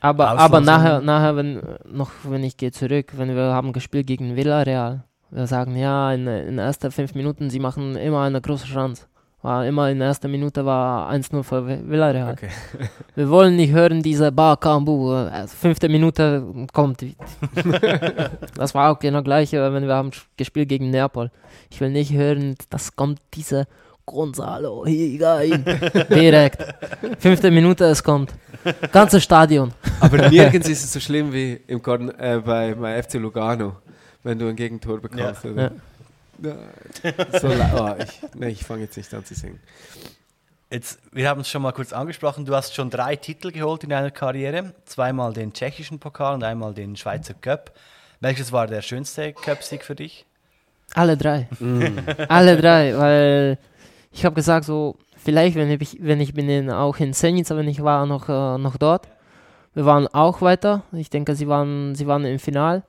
Aber, aber nachher, nachher wenn, noch wenn ich gehe zurück, wenn wir haben gespielt gegen Villarreal, wir sagen, ja, in, in den ersten fünf Minuten, sie machen immer eine große Chance. War immer in der ersten Minute war 1-0 für Villarreal. Okay. *laughs* Wir wollen nicht hören, diese Bar Kambu, äh, fünfte Minute kommt. *laughs* das war auch genau gleich, wenn wir haben gespielt gegen Neapel. Ich will nicht hören, das kommt diese Gonzalo Higuain. *laughs* Direkt. Fünfte Minute, es kommt. Ganzes Stadion. Aber nirgends ist es so schlimm wie im Korn, äh, bei, bei FC Lugano, wenn du ein Gegentor bekommst. Ja. Oder? Ja. So, oh, ich, nee, ich fange jetzt nicht an zu singen. Jetzt, wir haben es schon mal kurz angesprochen, du hast schon drei Titel geholt in deiner Karriere. Zweimal den tschechischen Pokal und einmal den Schweizer Cup. Welches war der schönste Cup-Sieg für dich? Alle drei. Mm. *laughs* Alle drei, weil ich habe gesagt, so, vielleicht, wenn ich, wenn ich bin in, auch in Senica, wenn ich war noch, äh, noch dort. Wir waren auch weiter. Ich denke, sie waren, sie waren im Final.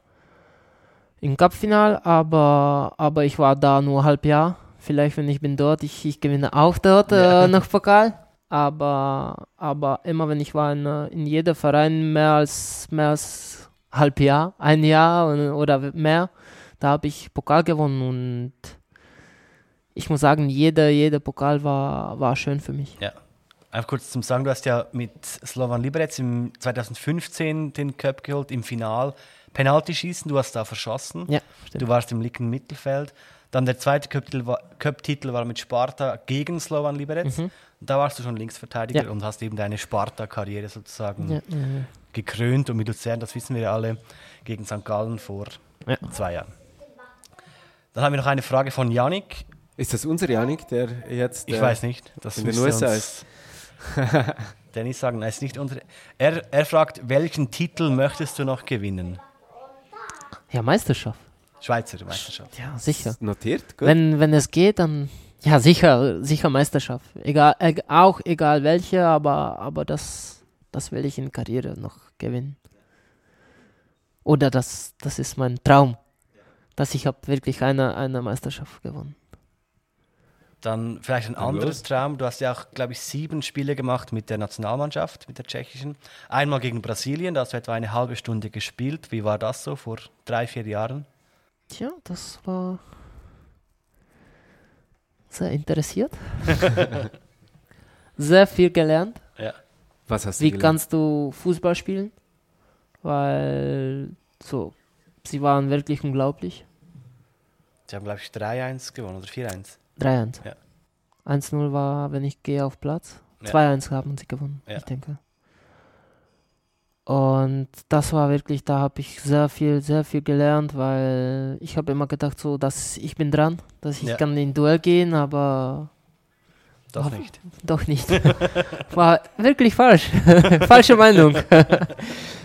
Im Cup-Final, aber, aber ich war da nur halb Jahr. Vielleicht, wenn ich bin dort, ich, ich gewinne auch dort Ja. äh, noch Pokal. Aber, aber immer, wenn ich war in, äh, in jedem Verein mehr als, mehr als halb Jahr, ein Jahr oder mehr, da habe ich Pokal gewonnen und ich muss sagen, jeder, jeder Pokal war, war schön für mich. Einfach kurz zum Sagen, du hast ja mit Slovan Liberec im 2015 den Cup geholt, im Final. Penaltyschießen, du hast da verschossen. Ja, stimmt. Du warst im linken Mittelfeld. Dann der zweite Cup-Titel war, Cup-Titel war mit Sparta gegen Slovan Liberec. Mhm. Da warst du schon Linksverteidiger Ja. und hast eben deine Sparta-Karriere sozusagen Ja, gekrönt. Und mit Luzern, das wissen wir ja alle, gegen St. Gallen vor Ja. zwei Jahren. Dann haben wir noch eine Frage von Yannick. Ist das unser Janik, der jetzt. Ich äh, weiß nicht. Das in den USA uns Dennis sagen, er ist nicht unser. Er, er fragt, welchen Titel möchtest du noch gewinnen? ja, Meisterschaft. Schweizer Meisterschaft. Ja, sicher. Notiert? Gut. Wenn, wenn es geht, dann ja, sicher, sicher Meisterschaft. Egal, egal, auch egal welche, aber, aber das, das will ich in Karriere noch gewinnen. Oder das, das ist mein Traum, dass ich habe wirklich eine, eine Meisterschaft gewonnen. Dann vielleicht ein anderes. Traum. Du hast ja auch, glaube ich, sieben Spiele gemacht mit der Nationalmannschaft, mit der tschechischen. Einmal gegen Brasilien, da hast du etwa eine halbe Stunde gespielt. Wie war das so vor drei, vier Jahren? Tja, das war sehr interessiert. *laughs* sehr viel gelernt. Ja. Was hast du Wie gelernt? kannst du Fußball spielen? Weil so, sie waren wirklich unglaublich. Sie haben, glaube ich, 3-1 gewonnen oder 4-1. 3-1. Ja. 1-0 war, wenn ich gehe auf Platz. Ja. 2-1 haben sie gewonnen, Ja. ich denke. Und das war wirklich, da habe ich sehr viel, sehr viel gelernt, weil ich habe immer gedacht, so, dass ich bin dran, dass ich Ja. kann in Duell gehen, aber Doch nicht. *laughs* doch nicht. *laughs* War wirklich falsch. *laughs* Falsche Meinung.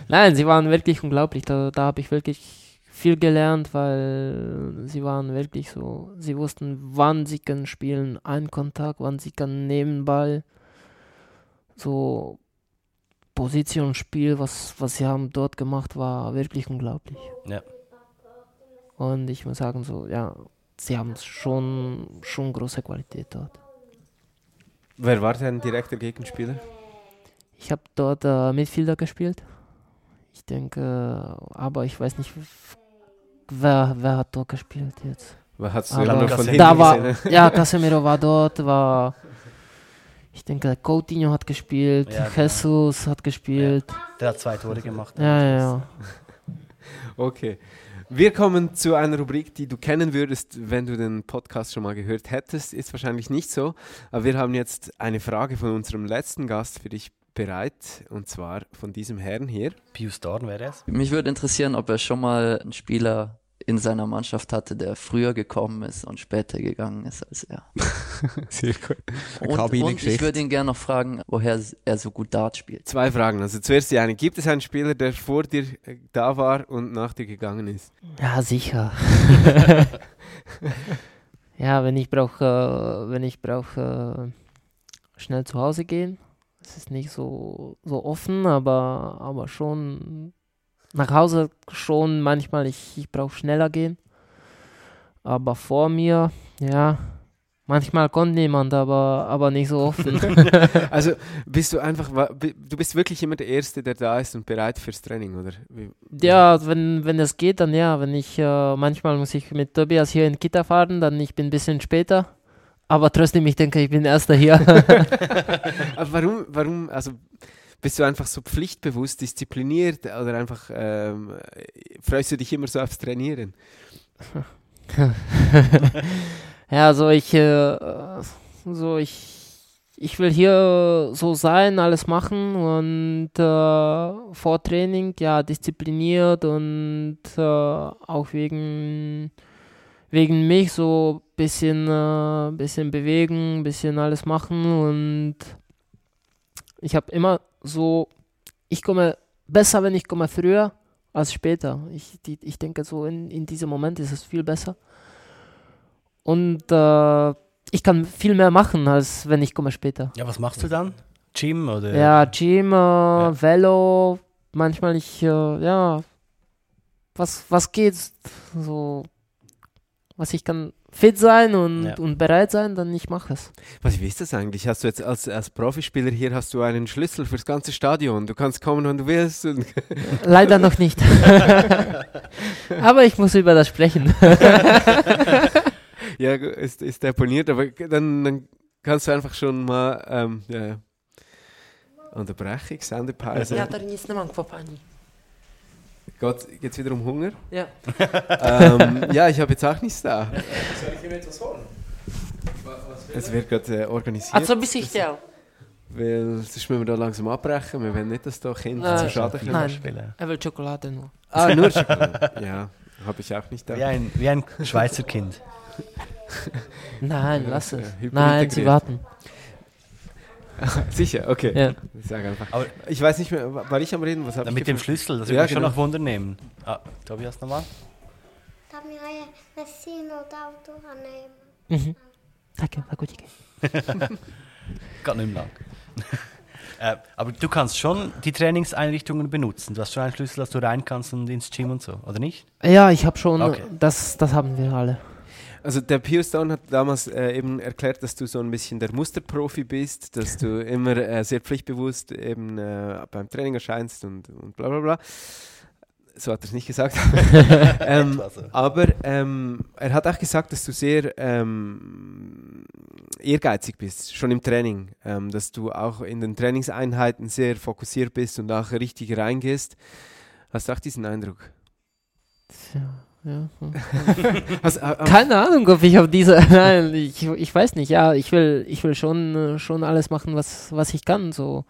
Nein, sie waren wirklich unglaublich. Da, da habe ich wirklich viel gelernt, weil sie waren wirklich so, sie wussten, wann sie können spielen, einen Kontakt, wann sie können Nebenball. So Positionsspiel, was, was sie haben dort gemacht, war wirklich unglaublich. Ja. Und ich muss sagen, so, ja, sie haben schon, schon große Qualität dort. Wer war dein direkter Gegenspieler? Ich habe dort äh, Midfielder gespielt. Ich denke, aber ich weiß nicht, wer, wer hat dort gespielt jetzt. Wer du Aber nur von da war, gesehen? *laughs* ja, Casemiro war dort, war, ich denke, Coutinho hat gespielt, Ja, genau. Jesus hat gespielt. Der hat zwei Tore gemacht. Ja, ja, ja. *laughs* Okay. Wir kommen zu einer Rubrik, die du kennen würdest, wenn du den Podcast schon mal gehört hättest. Ist wahrscheinlich nicht so. Aber wir haben jetzt eine Frage von unserem letzten Gast für dich bereit. Und zwar von diesem Herrn hier. Pius Dorn wäre es. Mich würde interessieren, ob er schon mal einen Spieler in seiner Mannschaft hatte, der früher gekommen ist und später gegangen ist als er. *laughs* Sehr gut. Und, und ich würde ihn gerne noch fragen, woher er so gut Dart spielt. Zwei Fragen. Also zuerst die eine. Gibt es einen Spieler, der vor dir äh, da war und nach dir gegangen ist? Ja, sicher. *laughs* ja, wenn ich brauche, äh, wenn ich brauche, äh, schnell zu Hause gehen. Es ist nicht so, so offen, aber, aber schon nach Hause schon manchmal, ich, ich brauche schneller gehen. Aber vor mir, ja, manchmal kommt niemand, aber, aber nicht so offen. *laughs* *laughs* Also bist du einfach, du bist wirklich immer der Erste, der da ist und bereit fürs Training, oder? Wie, Ja, wenn, wenn es geht, dann ja. Wenn ich, äh, manchmal muss ich mit Tobias hier in Kita fahren, dann ich bin ein bisschen später. Aber trotzdem, ich denke, ich bin Erster hier. *laughs* Aber warum, warum, also bist du einfach so pflichtbewusst, diszipliniert oder einfach ähm, freust du dich immer so aufs Trainieren? *laughs* ja, also ich, äh, So, ich, ich will hier so sein, alles machen und äh, vor Training, ja, diszipliniert und äh, auch wegen, wegen mich so bisschen, äh, bisschen bewegen, bisschen alles machen und ich habe immer so, ich komme besser, wenn ich komme früher als später. Ich, die, ich denke, so in, in diesem Moment ist es viel besser. Und äh, ich kann viel mehr machen, als wenn ich komme später. Ja, was machst du dann? Gym oder? Ja, Gym, äh, Velo, manchmal ich, äh, ja, was, was geht, so, was ich kann fit sein und, Ja. und bereit sein, dann ich mache es. Was, wie ist das eigentlich? Hast du jetzt als, als Profispieler hier hast du einen Schlüssel fürs ganze Stadion? Du kannst kommen, wann du willst. Und *laughs* Leider noch nicht. *laughs* Aber ich muss über das sprechen. *laughs* ja, ist, ist deponiert, aber dann, dann kannst du einfach schon mal ähm, ja, ja. Unterbrechung, Sendepause. Ja, nic nemám k popání. Geht es wieder um Hunger? Ja. ähm, ja, ich habe jetzt auch nichts da. Es wird gerade äh, organisiert. A co by si chtěl? Weil sonst müssen wir da langsam abbrechen. Wir wollen nicht, dass da Kinder zu Schaden kommen. Nein. Spielen. Er will Schokolade nur. Ah, nur *laughs* Schokolade. Ja, habe ich auch nicht da. Wie ein, wie ein Schweizer Kind. Nein, lass es. Nein, sie warten. *laughs* Sicher, okay. Ja. Ich sage einfach. Aber Ich weiß nicht mehr, wa- war ich am Reden? Was habe ich mit dem? Schlüssel, das Ja, würde schon genau. noch Wunder nehmen. Ah, Tobias nochmal? Mhm. Danke, war gut. Geht nicht mehr lang. *laughs* äh, aber du kannst schon die Trainingseinrichtungen benutzen. Du hast schon einen Schlüssel, dass du rein kannst und ins Gym und so, oder nicht? Ja, ich habe schon, Okay. das, das haben wir alle. Also der Pius Stone hat damals äh, eben erklärt, dass du so ein bisschen der Musterprofi bist, dass du *laughs* immer äh, sehr pflichtbewusst eben äh, beim Training erscheinst und, und bla bla bla. So hat er es nicht gesagt. *laughs* ähm, aber ähm, er hat auch gesagt, dass du sehr ähm, ehrgeizig bist, schon im Training. Ähm, dass du auch in den Trainingseinheiten sehr fokussiert bist und auch richtig reingehst. Hast du auch diesen Eindruck? Tja, ja. *laughs* Hast, äh, äh, Keine Ahnung, ob ich auf diese. *laughs* Nein, ich, ich weiß nicht. Ja, ich will, ich will schon, äh, schon alles machen, was, was ich kann. So.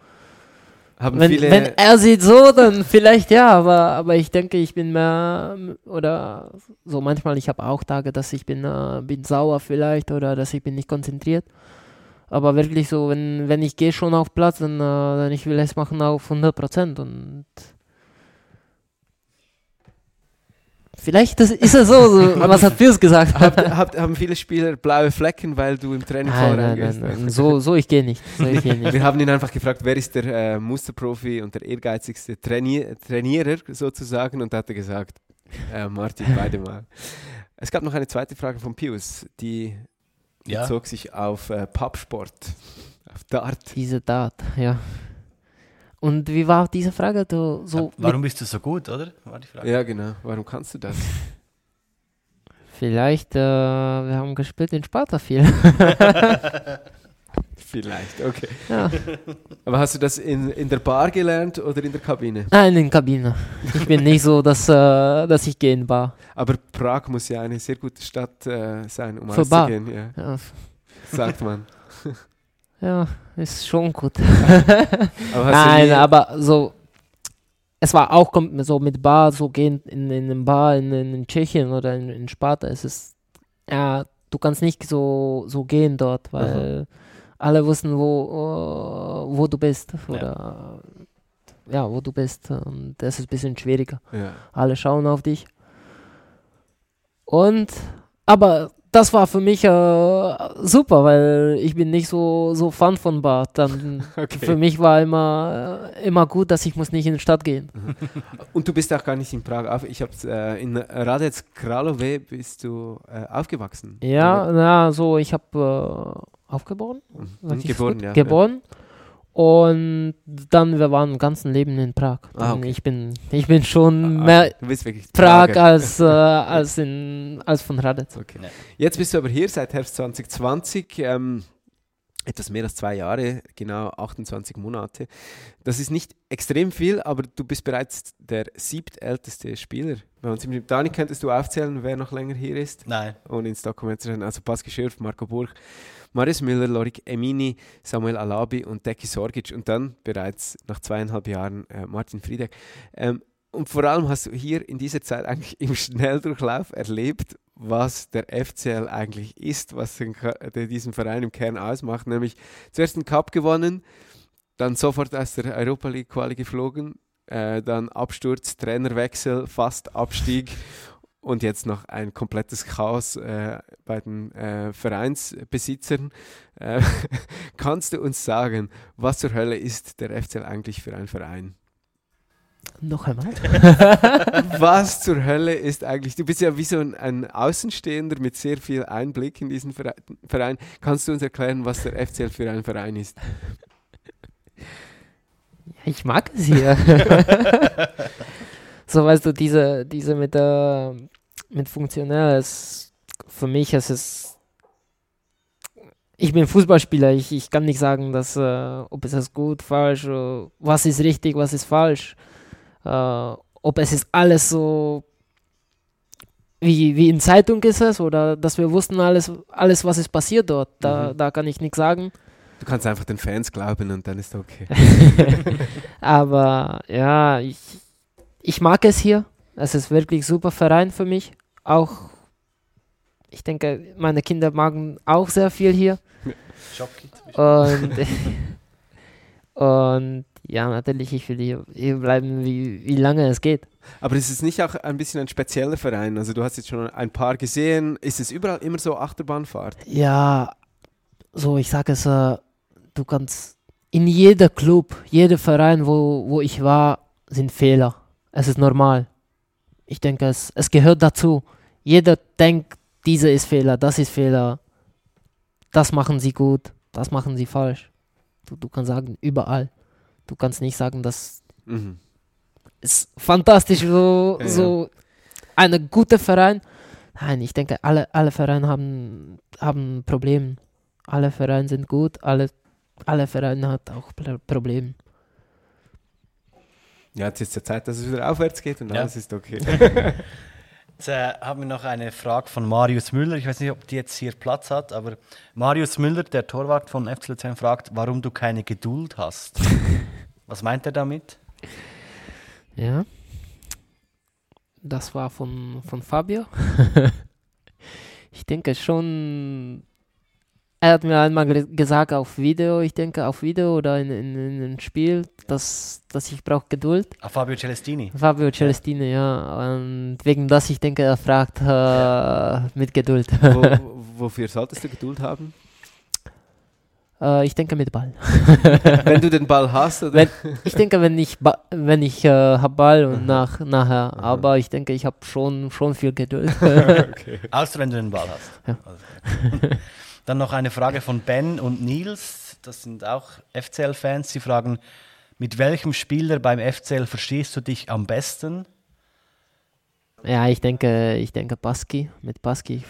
haben Wenn, viele, wenn er sieht so, dann vielleicht ja, aber, aber ich denke, ich bin mehr oder so manchmal, ich habe auch Tage, dass ich bin, äh, bin sauer vielleicht oder dass ich bin nicht konzentriert. Aber wirklich so, wenn, wenn ich gehe schon auf Platz, dann, äh, dann ich will es machen auf 100 Prozent und vielleicht das ist es so, so *laughs* was hat Pius gesagt? habt, habt, haben viele Spieler blaue Flecken, weil du im Training Nein, vorher nein, nein, gehst? nein, so, so ich gehe nicht. So gehe nicht. Wir haben ihn einfach gefragt, wer ist der äh, Musterprofi und der ehrgeizigste Trainier Trainierer sozusagen und da hat er gesagt, äh, Martin, *laughs* beide mal. Es gab noch eine zweite Frage von Pius, die Ja. bezog sich auf äh, Pubsport, auf Dart. Diese Tat, ja. Und wie war diese Frage? Du, so Warum bist du so gut, oder? War die Frage. Ja, genau. Warum kannst du das? *laughs* Vielleicht, äh, wir haben gespielt in Sparta viel. *laughs* Vielleicht, okay. ja. Aber hast du das in, in der Bar gelernt oder in der Kabine? Nein, in Kabine. Ich bin nicht so, dass, äh, dass ich gehen war. Aber Prag muss ja eine sehr gute Stadt äh, sein, um Für Bar. auszugehen, ja, Ja, sagt man. Ja ist schon gut. *laughs* Aber Nein, aber so, es war auch so mit Bar, so gehen in, in einem Bar in, in Tschechien oder in, in Sparta. Es ist, ja, du kannst nicht so, so gehen dort, weil alle wussten, wo, äh, wo du bist. Oder, ja. wo du bist. Und das ist ein bisschen schwieriger. Ja. Alle schauen auf dich. Und, aber das war für mich äh, super, weil ich bin nicht so, so Fan von Bad. Dann *laughs* Okay. für mich war immer, äh, immer gut, dass ich muss nicht in die Stadt gehen. Und du bist auch gar nicht in Prag auf. Ich habe äh, in Radec Kralove bist du äh, aufgewachsen. Ja, na, so, ich habe äh, aufgeboren. Mhm. sag ich Geboren, ja. Und dann, wir waren ganzen Leben in Prag. Ah, okay. Ich bin, ich bin schon Ah, mehr bist wirklich Prag Prager. als, *laughs* äh, als, in, als von Radec. Okay. Ja. Jetzt bist du aber hier seit Herbst 2020. Ähm, etwas mehr als zwei Jahre, genau 28 Monate. Das ist nicht extrem viel, aber du bist bereits der siebtälteste Spieler. Bei uns im Dani könntest du aufzählen, wer noch länger hier ist. Nein. Und ins Dokument zu schreiben. Also Pascal Schürf, Marco Burg, Marius Müller, Lorik Emini, Samuel Alabi und Deki Sorgic. Und dann bereits nach zweieinhalb Jahren äh, Martin Friedeck. Ähm, und vor allem hast du hier in dieser Zeit eigentlich im Schnelldurchlauf erlebt, was der FCL eigentlich ist, was den, diesen Verein im Kern ausmacht. Nämlich zuerst einen Cup gewonnen, dann sofort aus der Europa League Quali geflogen, äh, dann Absturz, Trainerwechsel, fast Abstieg und jetzt noch ein komplettes Chaos äh, bei den äh, Vereinsbesitzern. Äh, *laughs* kannst du uns sagen, was zur Hölle ist der FCL eigentlich für ein Verein? Noch einmal. *laughs* Was zur Hölle ist eigentlich, du bist ja wie so ein, ein, Außenstehender mit sehr viel Einblick in diesen Verein. Kannst du uns erklären, was der FCL für ein Verein ist? Ich mag es hier. *laughs* so weißt du, diese, diese mit der mit funktionell ist für mich ist es ich bin Fußballspieler, ich, ich kann nicht sagen, dass äh, ob es ist gut, falsch, was ist richtig, was ist falsch äh, ob es ist alles so wie, wie in Zeitung ist es oder dass wir wussten alles, alles was ist passiert dort. Da, mhm. da kann ich nichts sagen. Du kannst einfach den Fans glauben und dann ist okay. *laughs* Aber ja, ich, ich mag es hier. Es ist wirklich super Verein für mich. Auch, ich denke, meine Kinder magen auch sehr viel hier. Und, *laughs* *laughs* und ja, natürlich, ich will hier, hier bleiben, wie, wie lange es geht. Aber ist es nicht auch ein bisschen ein spezieller Verein? Also du hast jetzt schon ein paar gesehen. Ist es überall immer so Achterbahnfahrt? Ja, so ich sage es, äh, du kannst in jeder Club, jeder Verein, wo, wo ich war, sind Fehler. Es ist normal. Ich denke, es, es gehört dazu. Jeder denkt, dieser ist Fehler, das ist Fehler. Das machen sie gut, das machen sie falsch. Du, du kannst sagen, überall. Du kannst nicht sagen, das mhm. ist fantastisch, so, ja, so ein guter Verein. Nein, ich denke, alle, alle Vereine haben, haben Probleme. Alle Vereine sind gut, alle, alle Vereine haben auch Probleme. Ja, jetzt ist ja Zeit, dass es wieder aufwärts geht und ja. alles ist okay. *laughs* Jetzt äh, haben wir noch eine Frage von Marius Müller. Ich weiß nicht, ob die jetzt hier Platz hat, aber Marius Müller, der Torwart von FC Luzern, fragt, warum du keine Geduld hast. *laughs* Was meint er damit? Ja. Das war von, von Fabio. *laughs* ich denke schon, er hat mir einmal gesagt auf Video, ich denke auf Video oder in, in, in einem Spiel, dass, dass ich brauche Geduld. Ah, Fabio Celestini. Fabio Celestini, ja. Und wegen das, ich denke, er fragt äh, mit Geduld. Wo, wofür solltest du Geduld haben? Äh, ich denke mit Ball. *laughs* wenn du den Ball hast, oder? Wenn, ich denke, wenn ich, ba wenn ich äh, habe Ball und nach, nachher, aber ich denke, ich habe schon, schon viel Geduld. *laughs* okay. *laughs* Außer wenn du den Ball hast. Ja. Also, dann noch eine Frage von Ben und Nils. Das sind auch FCL-Fans. Sie fragen, mit welchem Spieler beim FCL verstehst du dich am besten? Ja, ich denke, ich denke Baski. Mit Baski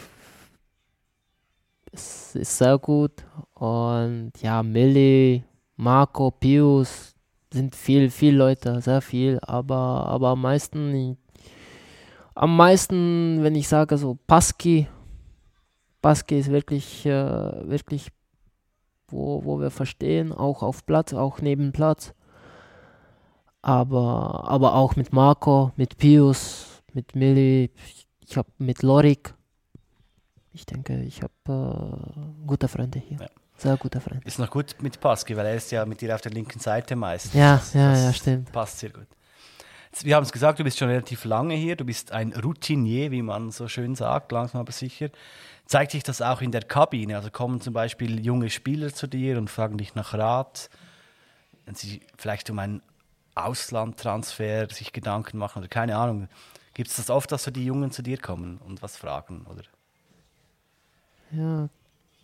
ist, ist sehr gut. Und ja, Millie, Marco, Pius sind viel, viel Leute, sehr viel. Aber, aber am meisten, am meisten, wenn ich sage so Paski, Baski ist wirklich, äh, wirklich, wo, wo wir verstehen, auch auf Platz, auch neben Platz. Aber, aber auch mit Marco, mit Pius, mit Milli, ich habe mit Lorik. Ich denke, ich habe äh, gute Freunde hier. Ja. Sehr gute Freunde. Ist noch gut mit Paski, weil er ist ja mit dir auf der linken Seite meistens. Ja, das, ja, das ja, stimmt. Passt sehr gut. Wir haben es gesagt, du bist schon relativ lange hier, du bist ein Routinier, wie man so schön sagt, langsam aber sicher. Zeigt sich das auch in der Kabine? Also kommen zum Beispiel junge Spieler zu dir und fragen dich nach Rat, wenn sie vielleicht um einen Auslandtransfer sich Gedanken machen oder keine Ahnung. Gibt es das oft, dass so die Jungen zu dir kommen und was fragen? Oder? Ja,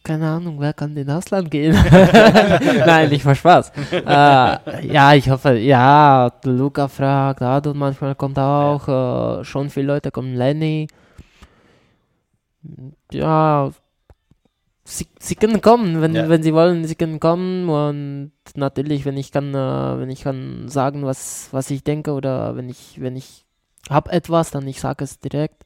keine Ahnung, wer kann in Ausland gehen? *laughs* Nein, nicht mal Spaß. äh, ja, ich hoffe, ja, Luca fragt, Adon manchmal kommt auch, ja. äh, schon viele Leute kommen, Lenny ja, sie, sie können kommen, wenn, Ja. wenn sie wollen, sie können kommen und natürlich, wenn ich kann, äh, wenn ich kann sagen, was, was ich denke oder wenn ich, wenn ich habe etwas, dann ich sage es direkt.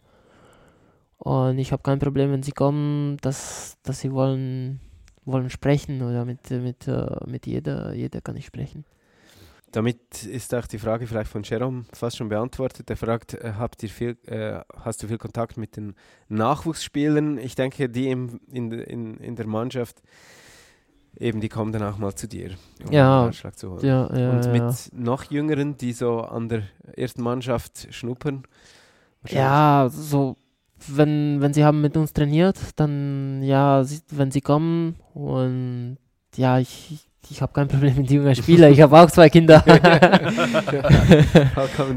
Und ich habe kein Problem, wenn sie kommen, dass, dass sie wollen, wollen sprechen oder mit, mit, äh, mit jeder, jeder kann ich sprechen. Damit ist auch die Frage vielleicht von Jerome fast schon beantwortet. Er fragt, äh, habt ihr viel, äh, hast du viel Kontakt mit den Nachwuchsspielern? Ich denke, die im, in, in, in der Mannschaft, eben, die kommen dann auch mal zu dir, um Ja. einen Ratschlag zu holen. Ja, ja, Und ja. mit noch Jüngeren, die so an der ersten Mannschaft schnuppern? Ja, so, wenn, wenn sie haben mit uns trainiert, dann ja, sie, wenn sie kommen und ja, ich, ich, habe kein Problem mit jungen Spielern, ich habe auch zwei Kinder. *laughs*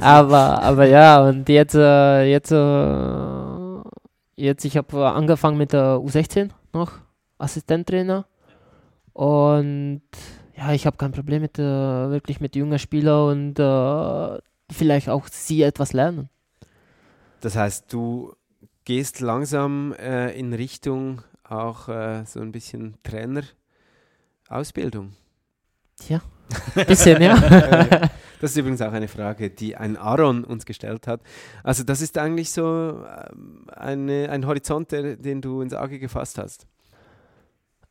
Aber, aber ja, und jetzt, äh, jetzt, äh, jetzt, ich habe angefangen mit der U16 noch, Assistenttrainer. Und ja, ich habe kein Problem mit, äh, wirklich mit jungen Spielern und äh, vielleicht auch sie etwas lernen. Das heißt, du gehst langsam äh, in Richtung auch äh, so ein bisschen Trainer-Ausbildung. Bisschen, ja. *laughs* Das ist übrigens auch eine Frage, die ein Aaron uns gestellt hat. Also das ist eigentlich so ähm, eine, ein Horizont, der, den du ins Auge gefasst hast.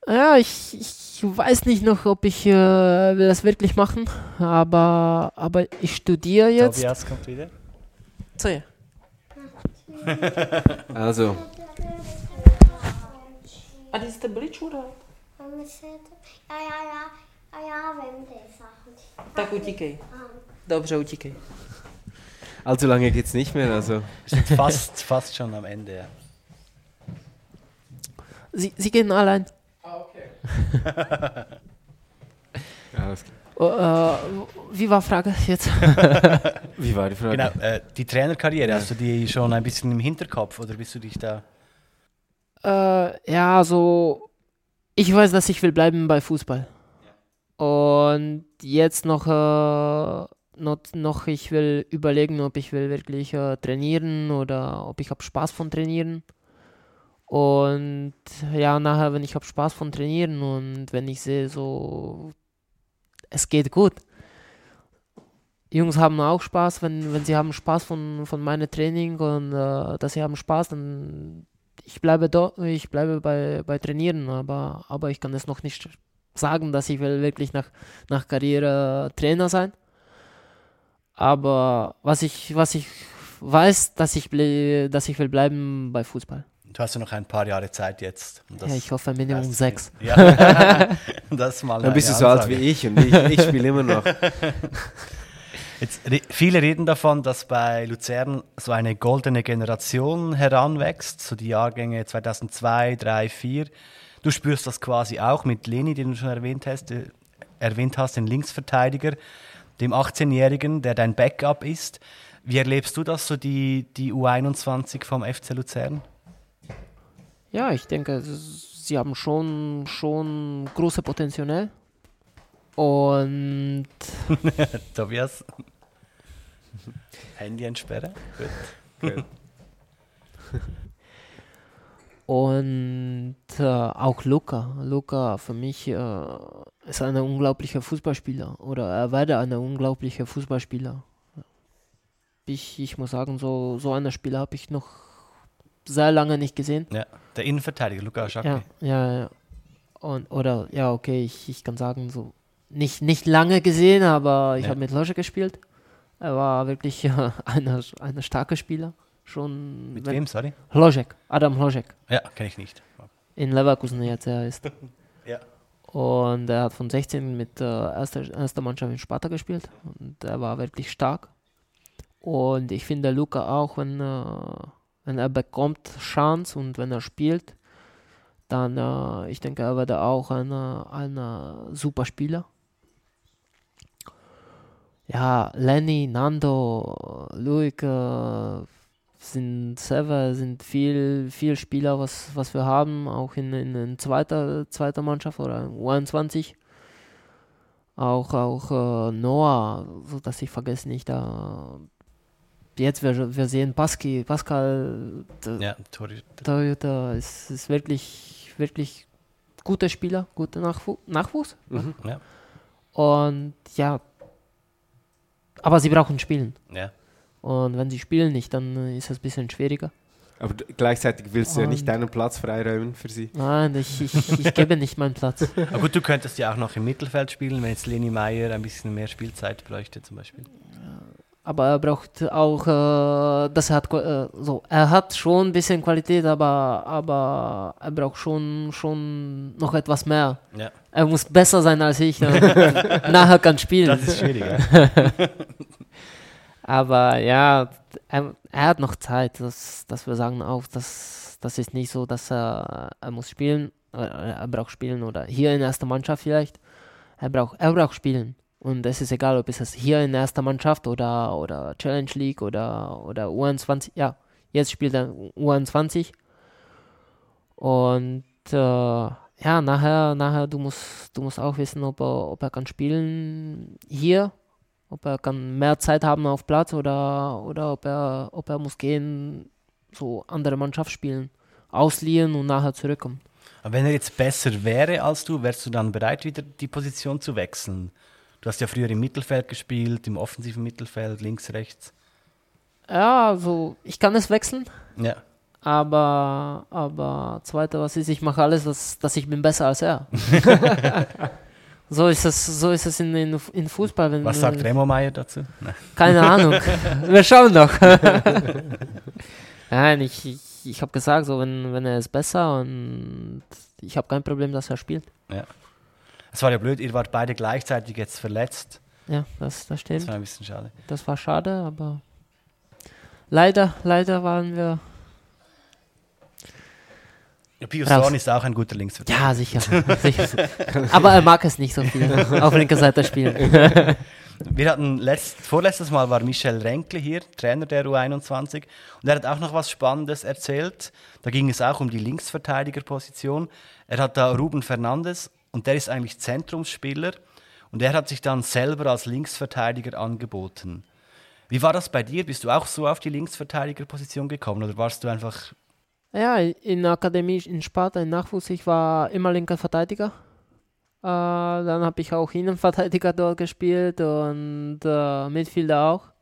Ja, ich, ich weiß nicht noch, ob ich äh, will das wirklich machen, aber, aber ich studiere jetzt. Tobias kommt wieder. So, ja. Also, Ah, das ist der Bridge, oder? Ja, ja, ja. A ja vím ty Sachen. Tak utíkej. Dobře, utíkej. allzu lange geht es nicht mehr. Also. Sind fast, fast schon am Ende. Ja. Sie, sie gehen allein. *laughs* Ja, das- Oh, äh, wie war Frage jetzt? *laughs* wie war die Frage? Genau, äh, die Trainerkarriere, hast du die schon ein bisschen im Hinterkopf oder bist du dich da? Äh, ja, also ich weiß, dass ich will bleiben bei Fußball. Und jetzt noch, äh, noch, noch, ich will überlegen, ob ich will wirklich äh, trainieren oder ob ich habe Spaß von trainieren. Und ja, nachher, wenn ich habe Spaß von trainieren und wenn ich sehe, so, es geht gut. Jungs haben auch Spaß, wenn, wenn sie haben Spaß von, von meinem Training und äh, dass sie haben Spaß, dann ich bleibe dort, ich bleibe bei, bei Trainieren, aber, aber ich kann es noch nicht sagen, dass ich will wirklich nach, nach Karriere Trainer sein. Aber was ich, was ich weiß, dass ich, ble dass ich will bleiben bei Fußball. Du hast ja noch ein paar Jahre Zeit jetzt. das ja, ich hoffe Minimum sechs. Ja. *laughs* das mal Dann bist du so alt wie ich und ich, ich spiele immer noch. *laughs* Jetzt, viele reden davon, dass bei Luzern so eine goldene Generation heranwächst, so die Jahrgänge 2002, 3, 4. Du spürst das quasi auch mit Leni, den du schon erwähnt hast, äh, erwähnt hast, den Linksverteidiger, dem 18-Jährigen, der dein Backup ist. Wie erlebst du das, so die, die U21 vom FC Luzern? Ja, ich denke, sie haben schon, schon große Potenzial. Und *laughs* Tobias? *laughs* Handy entsperren? Gut. *laughs* Und äh, auch Luca. Luca für mich äh, ist ein unglaublicher Fußballspieler oder er werde ein unglaublicher Fußballspieler. Ich, ich muss sagen, so, so einen Spieler habe ich noch sehr lange nicht gesehen. Ja, der Innenverteidiger, Lukas Schacke. Ja, ja, ja. Und, oder, ja, okay, ich, ich kann sagen, so nicht, nicht lange gesehen, aber ich Ja. habe mit Loge gespielt. Er war wirklich äh, *laughs* einer eine starke Spieler. Schon Mit wem, sorry? Hložek, Adam Hložek. Ja, kenne ich nicht. In Leverkusen jetzt er ist. *laughs* Ja. Und er hat von 16 mit äh, erster, erster Mannschaft in Sparta gespielt. Und er war wirklich stark. Und ich finde Luca auch, wenn, äh, wenn er bekommt Chance und wenn er spielt, dann, äh, ich denke, er wird auch ein, ein super Spieler. Ja, Lenny, Nando, Luik äh, sind selber sind viel, viel Spieler, was, was wir haben, auch in, in, in zweiter, zweiter Mannschaft oder in U21. Auch, auch äh, Noah, so dass ich vergesse nicht, da jetzt wir, wir sehen Pascal, Pascal, Ja. Torhüter ist, ist wirklich, wirklich gute Spieler, gute Nachwu Nachwuchs. Ja. Und ja, aber sie brauchen Spielen. Ja. Und wenn sie spielen nicht, dann ist es ein bisschen schwieriger. Aber gleichzeitig willst du ja nicht deinen Platz freiräumen für sie. Nein, ich, ich, ich gebe nicht meinen Platz. *laughs* Aber gut, du könntest ja auch noch im Mittelfeld spielen, wenn jetzt Leni Meyer ein bisschen mehr Spielzeit bräuchte zum Beispiel. Aber er braucht auch, äh, das hat äh, so, er hat schon ein bisschen Qualität, aber, aber er braucht schon, schon noch etwas mehr. Ja. Er muss besser sein als ich. *laughs* Nachher kann spielen. Das ist schwierig. ja. *laughs* Aber ja, er, er hat noch Zeit, das, das wir sagen auch, das, das ist nicht so, dass er, er muss spielen, äh, er braucht spielen oder hier in erster Mannschaft vielleicht. Er braucht, er braucht spielen. Und es ist egal, ob es hier in erster Mannschaft oder, oder Challenge League oder, oder U21. Ja, jetzt spielt er U21. Und äh, ja, nachher, nachher du musst, du musst auch wissen, ob er, ob er kann spielen hier ob er kann mehr Zeit haben auf Platz oder, oder ob, er, ob er muss gehen, so andere Mannschaft spielen, ausliehen und nachher zurückkommen. Aber wenn er jetzt besser wäre als du, wärst du dann bereit, wieder die Position zu wechseln? Du hast ja früher im Mittelfeld gespielt, im offensiven Mittelfeld, links, rechts. Ja, also ich kann es wechseln, Ja. aber, aber zweite, was ist, ich mache alles, dass, dass ich bin besser als er. *laughs* so ist es, so ist es in, in, in Fußball. Wenn, Was sagt Remo Meyer dazu? Keine Ahnung. *laughs* Wir schauen noch. *laughs* Nein, ich, ich, ich habe gesagt, so wenn, wenn er ist besser und ich habe kein Problem, dass er spielt. Es war ja blöd, ihr wart beide gleichzeitig jetzt verletzt. Ja, das, das Das stimmt. war ein bisschen schade. Das war schade, aber leider, leider waren wir. Ja, Pius Raus. Dorn ist auch ein guter Linksverteidiger. Ja, sicher. *laughs* sicher. Aber er mag es nicht so viel auf linker Seite spielen. *laughs* Wir hatten letzt, vorletztes Mal war Michel Renkle hier, Trainer der U21, und er hat auch noch was Spannendes erzählt. Da ging es auch um die Linksverteidigerposition. Er hat da Ruben Fernandes und der ist eigentlich Zentrumsspieler und er hat sich dann selber als Linksverteidiger angeboten. Wie war das bei dir? Bist du auch so auf die Linksverteidigerposition gekommen oder warst du einfach Ja, in der Akademie in Sparta, in Nachwuchs, ich war immer linker Verteidiger. Äh, dann habe ich auch Innenverteidiger dort gespielt und äh, Midfielder auch.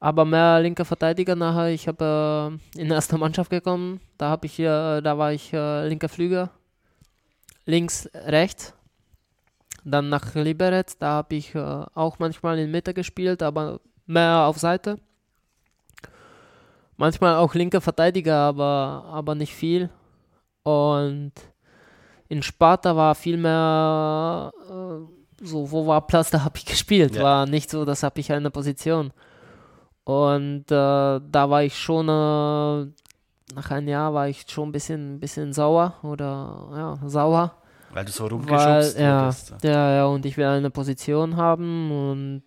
Aber mehr linker Verteidiger nachher. Ich habe äh, in die erste Mannschaft gekommen. Da habe ich äh, da war ich äh, linker Flügel. Links, rechts. Dann nach Liberec, da habe ich äh, auch manchmal in Mitte gespielt, aber mehr auf Seite. Manchmal auch linker Verteidiger, aber, aber nicht viel. Und in Sparta war viel mehr äh, so, wo war Platz, da habe ich *laughs* gespielt. Ja. War nicht so, das habe ich eine Position. Und äh, da war ich schon, äh, nach einem Jahr war ich schon ein bisschen, bisschen sauer oder ja, sauer. weil du so Weil, rumgeschubst ja, wurdest? ja, ja, und ich will eine Position haben und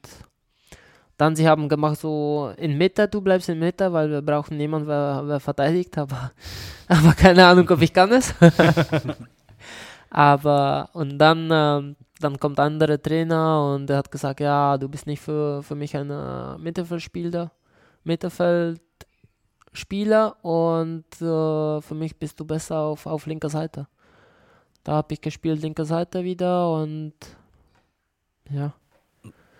dann sie haben gemacht so in Mitte, du bleibst in Mitte, weil wir brauchen niemanden, wer, wer verteidigt, aber, *laughs* aber keine Ahnung, ob ich kann es. *laughs* aber und dann, ähm, dann kommt andere Trainer und der hat gesagt, ja, du bist nicht für, für mich ein äh, Mittelfeldspieler, Mittelfeldspieler und äh, für mich bist du besser auf, auf linker Seite. Da habe ich gespielt linke Seite wieder und ja.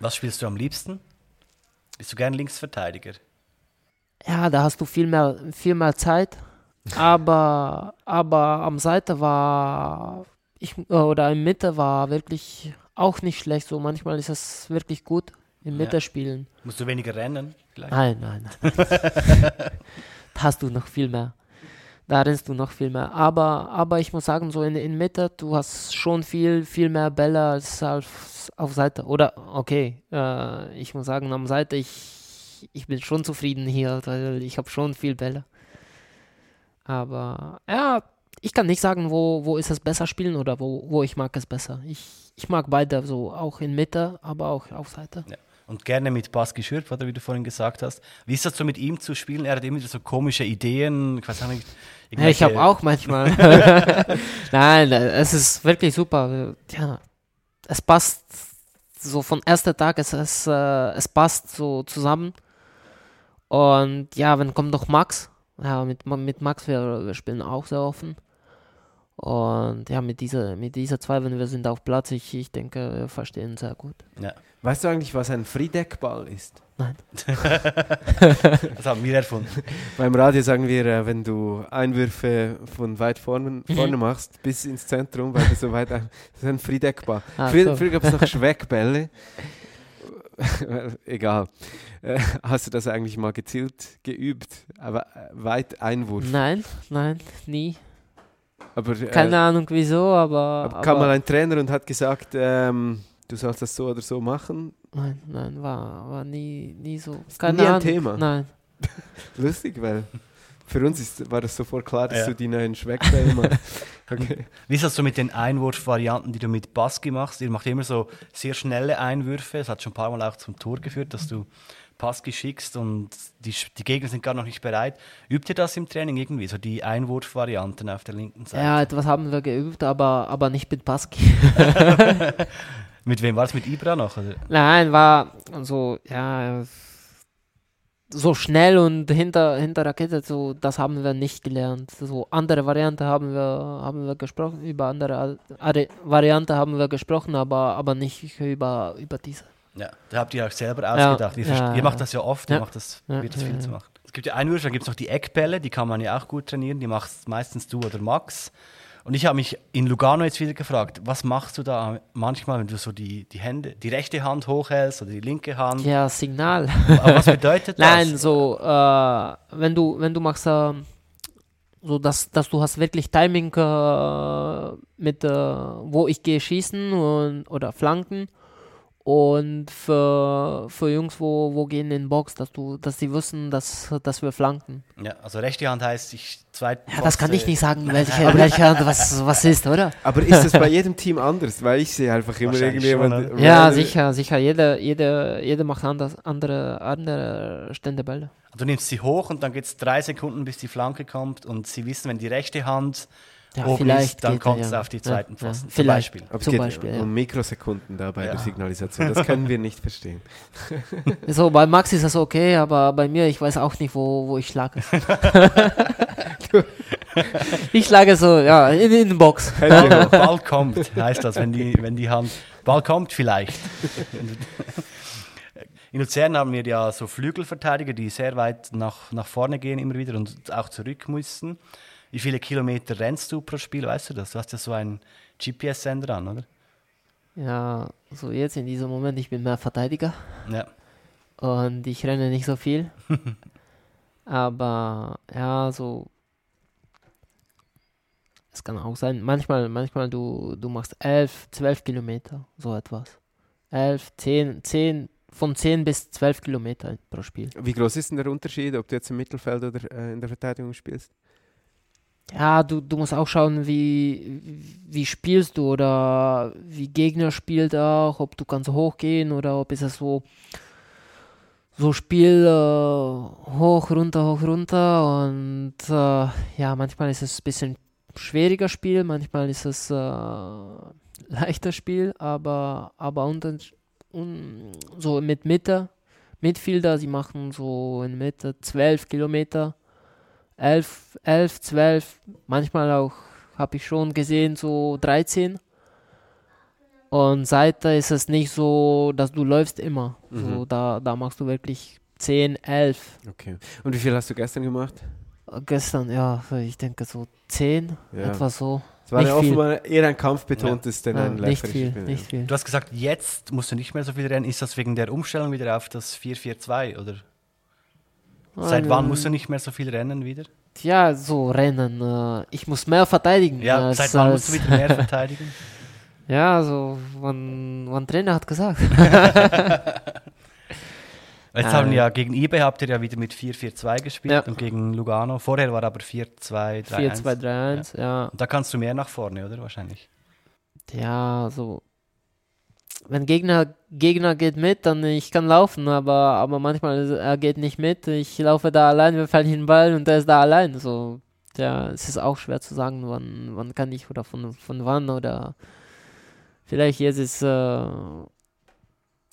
Was spielst du am liebsten? Bist du gern Linksverteidiger? Ja, da hast du viel mehr, viel mehr Zeit. *laughs* Aber, aber am Seite war ich oder in Mitte war wirklich auch nicht schlecht. So manchmal ist es wirklich gut in Ja. Mitte spielen. Musst du weniger rennen? Vielleicht? Nein, nein, nein. *laughs* da hast du noch viel mehr. Da rennst du noch viel mehr. Aber, aber ich muss sagen, so in, in Mitte, du hast schon viel, viel mehr Bälle als auf, auf Seite. Oder, okay, äh, ich muss sagen, am Seite, ich, ich bin schon zufrieden hier, weil ich habe schon viel Bälle. Aber, ja, ich kann nicht sagen, wo, wo ist es besser spielen oder wo, wo ich mag es besser. Ich, ich mag beide so, auch in Mitte, aber auch auf Seite. Ja. Und gerne mit Baski Schürp, oder wie du vorhin gesagt hast. Wie ist das so mit ihm zu spielen? Er hat immer so komische Ideen. Auch nicht. Ja, ich habe auch manchmal. *laughs* *laughs* Nein, es ist wirklich super. Ja, es passt so von erster Tag, es, es, äh, es passt so zusammen. Und ja, wenn kommt noch Max. Ja, mit, mit Max, wir, wir spielen auch sehr offen. Und ja, mit dieser, mit dieser zwei, wenn wir sind auf Platz, ich, ich denke, wir verstehen sehr gut. Ja. Weißt du eigentlich, was ein Friedeckball ist? Nein. *laughs* Das haben wir erfunden. *laughs* Beim Radio sagen wir, äh, wenn du Einwürfe von weit vorne, vorne *laughs* machst, bis ins Zentrum, weil du so weit ein, das ist ein Friedeckball. Ah, früher so. früher gab es noch Schweckbälle. Egal. Äh, hast du das eigentlich mal gezielt geübt? Aber äh, weit Einwurf. Nein, nein, nie. Aber, äh, Keine Ahnung wieso, aber. aber kam mal ein Trainer und hat gesagt, ähm, du sollst das so oder so machen. nein, nein, war, war nie, nie so. nie ein Ahnung. Thema? Nein. *laughs* Lustig, weil für uns ist, war das sofort klar, dass Ja. du die neuen Schweckbälle machst. *laughs* Okay. Wie ist das so mit den Einwurfvarianten, die du mit Baski machst? Ihr macht immer so sehr schnelle Einwürfe. Es hat schon ein paar Mal auch zum Tor geführt, dass du Baski schickst und die, die Gegner sind gar noch nicht bereit. Übt ihr das im Training irgendwie, so die Einwurfvarianten auf der linken Seite? Ja, etwas haben wir geübt, aber, aber nicht mit Baski. *laughs* *laughs* Mit wem war es? Mit Ibra noch? Oder? Nein, war so, ja, so schnell und hinter, hinter Rakete, so, das haben wir nicht gelernt. So andere Variante haben wir, haben wir gesprochen, über andere Ari- Variante haben wir gesprochen, aber, aber nicht über, über diese. Ja, da habt ihr euch selber ausgedacht. ihr, ja, ihr macht das ja oft, ihr macht das, probiert das viel zu machen. Es gibt ja Einwürfe, dann gibt es noch die Eckbälle, die kann man ja auch gut trainieren, die machst meistens du oder Max. Und ich habe mich in Lugano jetzt wieder gefragt, was machst du da manchmal, wenn du so die, die Hände, die rechte Hand hochhältst oder die linke Hand? Ja, Signal. Aber was bedeutet *laughs* das? Nein, so, äh, wenn du, wenn du machst, äh, so dass, dass du hast wirklich Timing äh, mit, äh, wo ich gehe schießen und, oder Flanken und für, für Jungs, wo, wo gehen in Box, dass du, dass die wissen, dass, dass wir flanken. Ja, also rechte Hand heißt, ich zwei. Ja, das kann ich nicht sagen, *laughs* welche, welche Hand was, was ist, oder? Aber ist das bei jedem Team anders? Weil ich sehe einfach immer irgendjemand. schon, Ja, sicher, sicher. Jeder, jeder, jeder macht anders, andere, andere Ständebälle. Du nimmst sie hoch und dann geht es drei Sekunden, bis die Flanke kommt und sie wissen, wenn die rechte Hand Ja, oben vielleicht ist, dann kommt es ja. auf die Ja, zweiten ja, Pfosten. zum vielleicht. Beispiel. Aber es Zum geht Beispiel, ja. um Mikrosekunden da bei Ja. der Signalisation. Das können wir nicht verstehen. *laughs* So, bei Max ist das okay, aber bei mir, ich weiß auch nicht, wo, wo ich schlage. *laughs* ich schlage so, ja, in, in den Box. Ball, Ball kommt, heißt das, wenn die, wenn die Hand. Ball kommt vielleicht. In Luzern haben wir ja so Flügelverteidiger, die sehr weit nach, nach vorne gehen immer wieder und auch zurück müssen. Wie viele Kilometer rennst du pro Spiel, weißt du das? Du hast ja so einen GPS-Sender an, oder? Ja, so jetzt in diesem Moment, ich bin mehr Verteidiger Ja. und ich renne nicht so viel. *laughs* aber ja, so. Es kann auch sein, manchmal, manchmal du, du machst 11, 12 Kilometer, so etwas. 11, 10, 10, von 10 bis 12 Kilometer pro Spiel. Wie groß ist denn der Unterschied, ob du jetzt im Mittelfeld oder äh, in der Verteidigung spielst? Ja, du, du musst auch schauen, wie, wie spielst du oder wie Gegner spielt auch, ob du kannst hochgehen oder ob es so so Spiel äh, hoch, runter, hoch, runter und äh, ja, manchmal ist es ein bisschen schwieriger Spiel, manchmal ist es äh, *laughs* leichter Spiel, aber, aber unter, un, so mit Mitte, Midfielder, sie machen so in Mitte 12 Kilometer 11, 11, 12, manchmal auch, habe ich schon gesehen, so 13. Und Seite ist es nicht so, dass du läufst immer. So, da, da machst du wirklich 10, 11. Okay. Und wie viel hast du gestern gemacht? Äh, Gestern, ja, ich denke so 10, Ja. etwa so. Es war Nicht ja offenbar eher ein kampfbetontes, denn Ja, ein nicht läuferisches viel, Spiel. nicht viel. Du hast gesagt, jetzt musst du nicht mehr so viel rennen. Ist das wegen der Umstellung wieder auf das 4-4-2 oder? Seit wann musst du nicht mehr so viel rennen wieder? Ja, so rennen. Äh, ich muss mehr verteidigen. Ja, als, seit wann musst du wieder mehr *laughs* verteidigen? Ja, so, wann, wann Trainer hat gesagt. *laughs* Jetzt haben ja. ja gegen IBE habt ihr ja wieder mit 4-4-2 gespielt Ja. und gegen Lugano. Vorher war aber 4-2-3-1. 4, 2, 3, 1, ja. Und Da kannst du mehr nach vorne, oder? Wahrscheinlich. Ja, so. Wenn Gegner, Gegner geht mit, dann ich kann laufen, aber, aber manchmal er geht nicht mit. Ich laufe da allein, wir fallen den Ball und er ist da allein. So, ja, es ist auch schwer zu sagen, wann, wann kann ich oder von, von wann oder vielleicht jetzt ist äh,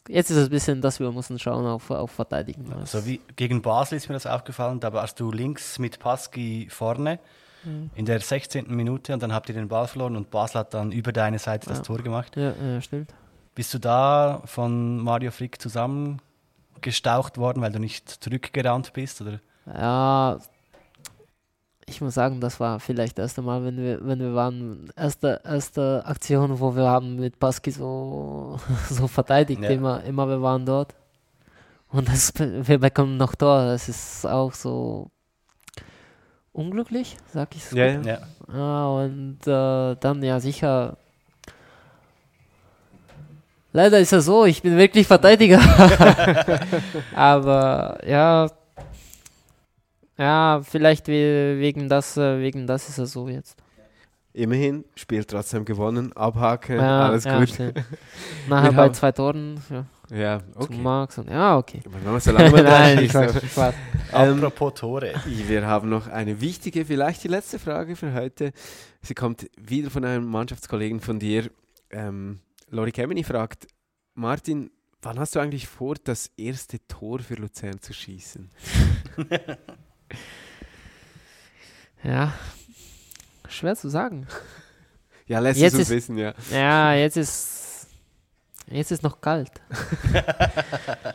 jetzt ist es ein bisschen, dass wir müssen schauen auf, auf Verteidigen. So wie gegen Basel ist mir das aufgefallen, da warst du links mit Pasky vorne in der 16. Minute und dann habt ihr den Ball verloren und Basel hat dann über deine Seite das Ja. Tor gemacht. Ja, ja, stimmt. Bist du da von Mario Frick zusammengestaucht worden, weil du nicht zurückgerannt bist? Oder? Ja, ich muss sagen, das war vielleicht das erste Mal, wenn wir, wenn wir waren, erste, erste Aktion, wo wir haben mit Baski so, *laughs* so verteidigt, Ja. immer, immer wir waren dort. Und das, wir bekommen noch Tor, das ist auch so unglücklich, sag ich so. Ja, ja. Ja. Ja, und äh, dann ja sicher. Leider ist es so, ich bin wirklich Verteidiger. *laughs* Aber ja. Ja, vielleicht we wegen das, äh, wegen das ist es so jetzt. Immerhin, Spiel trotzdem gewonnen, abhaken, Ja, alles ja, gut. stimmt. *laughs* Nachher bei zwei Toren ja, Ja, zu okay. Max und ja, okay. Wenn man so lange *laughs* mal Nein, Spaß. Ähm, Apropos Tore. Wir haben noch eine wichtige, vielleicht die letzte Frage für heute. Sie kommt wieder von einem Mannschaftskollegen von dir. Ähm, Lori Kemeny fragt, Martin, wann hast du eigentlich vor, das erste Tor für Luzern zu schießen? *laughs* Ja, schwer zu sagen. *laughs* Ja, lässt Jetzt es uns ist- wissen, ja. Ja, jetzt ist jetzt ist noch kalt. *laughs* Nein,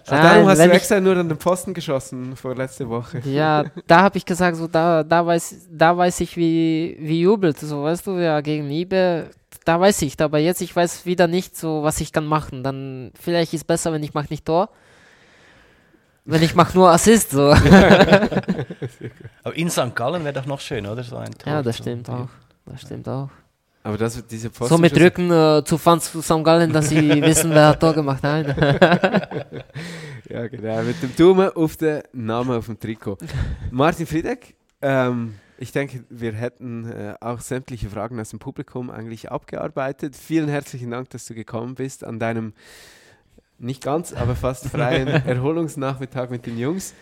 darum hast du extra nur an den Posten geschossen vor letzte Woche. Ja, da habe ich gesagt, so da, da weiß, da weiß ich, wie, wie jubelt, so weißt du, ja, gegen Ibe, da weiß ich, aber jetzt ich weiß wieder nicht so, was ich kann machen. Dann vielleicht ist besser, wenn ich mache nicht Tor. Wenn ich mache nur Assist, so. *laughs* Aber in St. Gallen wäre doch noch schön, oder? So ein Tor ja, das stimmt auch. Das stimmt auch. Aber das, diese Posten So mit Rücken äh, zu Fans zu St. Gallen, dass sie *laughs* wissen, wer hat Tor gemacht. Nein. *laughs* Ja, genau. Mit dem Daumen auf den Namen auf dem Trikot. Martin Friedeck, ähm, ich denke, wir hätten äh, auch sämtliche Fragen aus dem Publikum eigentlich abgearbeitet. Vielen herzlichen Dank, dass du gekommen bist an deinem nicht ganz, aber fast freien *laughs* Erholungsnachmittag mit den Jungs.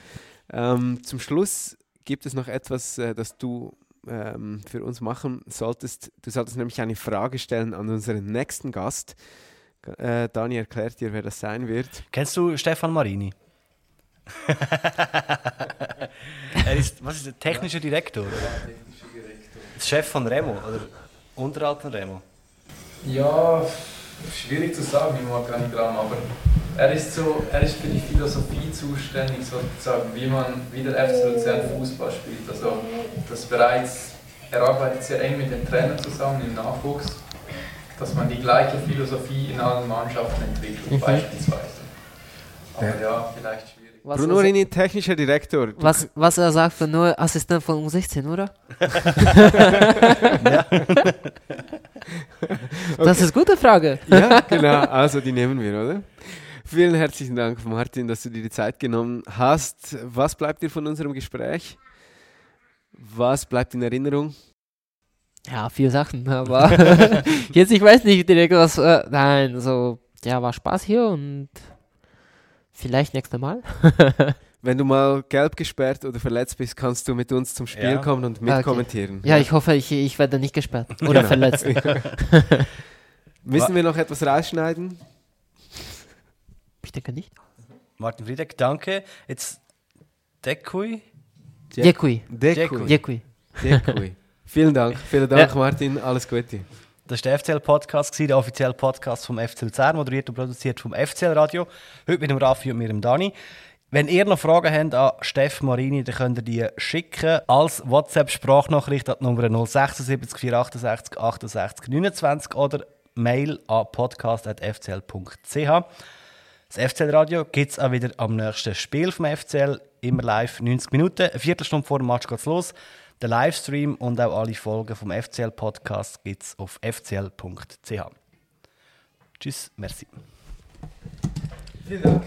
Ähm, zum Schluss gibt es noch etwas, äh, das du ähm, für uns machen solltest. Du solltest nämlich eine Frage stellen an unseren nächsten Gast. Äh, Dani erklärt dir, wer das sein wird. Kennst du Stefan Marini? *laughs* er ist, was ist der technische Direktor? Oder? Der Chef von Remo oder unterhalb von Remo? Ja, schwierig zu sagen im Organigramm, aber er ist so, er ist für die Philosophie zuständig, sozusagen, wie man wie der FC Luzern Fußball spielt. Also das bereits, er arbeitet sehr eng mit den Trainern zusammen im Nachwuchs, dass man die gleiche Philosophie in allen Mannschaften entwickelt, Mhm. beispielsweise. Aber ja, vielleicht schwierig. Was, Bruno Rini, technischer Direktor. Du was, was er sagt, für nur Assistent von U16, oder? *laughs* Das ist eine gute Frage. Ja, genau. Also die nehmen wir, oder? Vielen herzlichen Dank, Martin, dass du dir die Zeit genommen hast. Was bleibt dir von unserem Gespräch? Was bleibt in Erinnerung? Ja, vier Sachen, aber *laughs* jetzt, ich weiß nicht direkt was. Äh, nein, so, ja, war Spaß hier und vielleicht nächstes Mal. *laughs* Wenn du mal gelb gesperrt oder verletzt bist, kannst du mit uns zum Spiel Ja. kommen und okay. mitkommentieren. Ja, ich hoffe, ich, ich werde nicht gesperrt oder Genau. verletzt. *laughs* Müssen wir noch etwas rausschneiden? Ich denke nicht. Martin Friedeck, danke. Jetzt Dekui. Děkuji. Dekui. Děkuji. Dekui. Vielen Dank. Vielen Dank, Ja. Martin. Alles Gute. Das war der FCL-Podcast, der offizielle Podcast vom FC Luzern, moderiert und produziert vom FCL-Radio. Heute mit dem Raffi und mir, dem Dani. Wenn ihr noch Fragen habt an Steff Marini, dann könnt ihr die schicken als WhatsApp-Sprachnachricht an die Nummer 076 468 68 29 oder Mail an podcast.fcl.ch. Das FCL-Radio gibt es auch wieder am nächsten Spiel vom FCL, immer live 90 Minuten. Eine Viertelstunde vor dem Match geht's los. Der Livestream und auch alle Folgen vom FCL-Podcast gibt es auf fcl.ch. Tschüss, merci. Vielen Dank.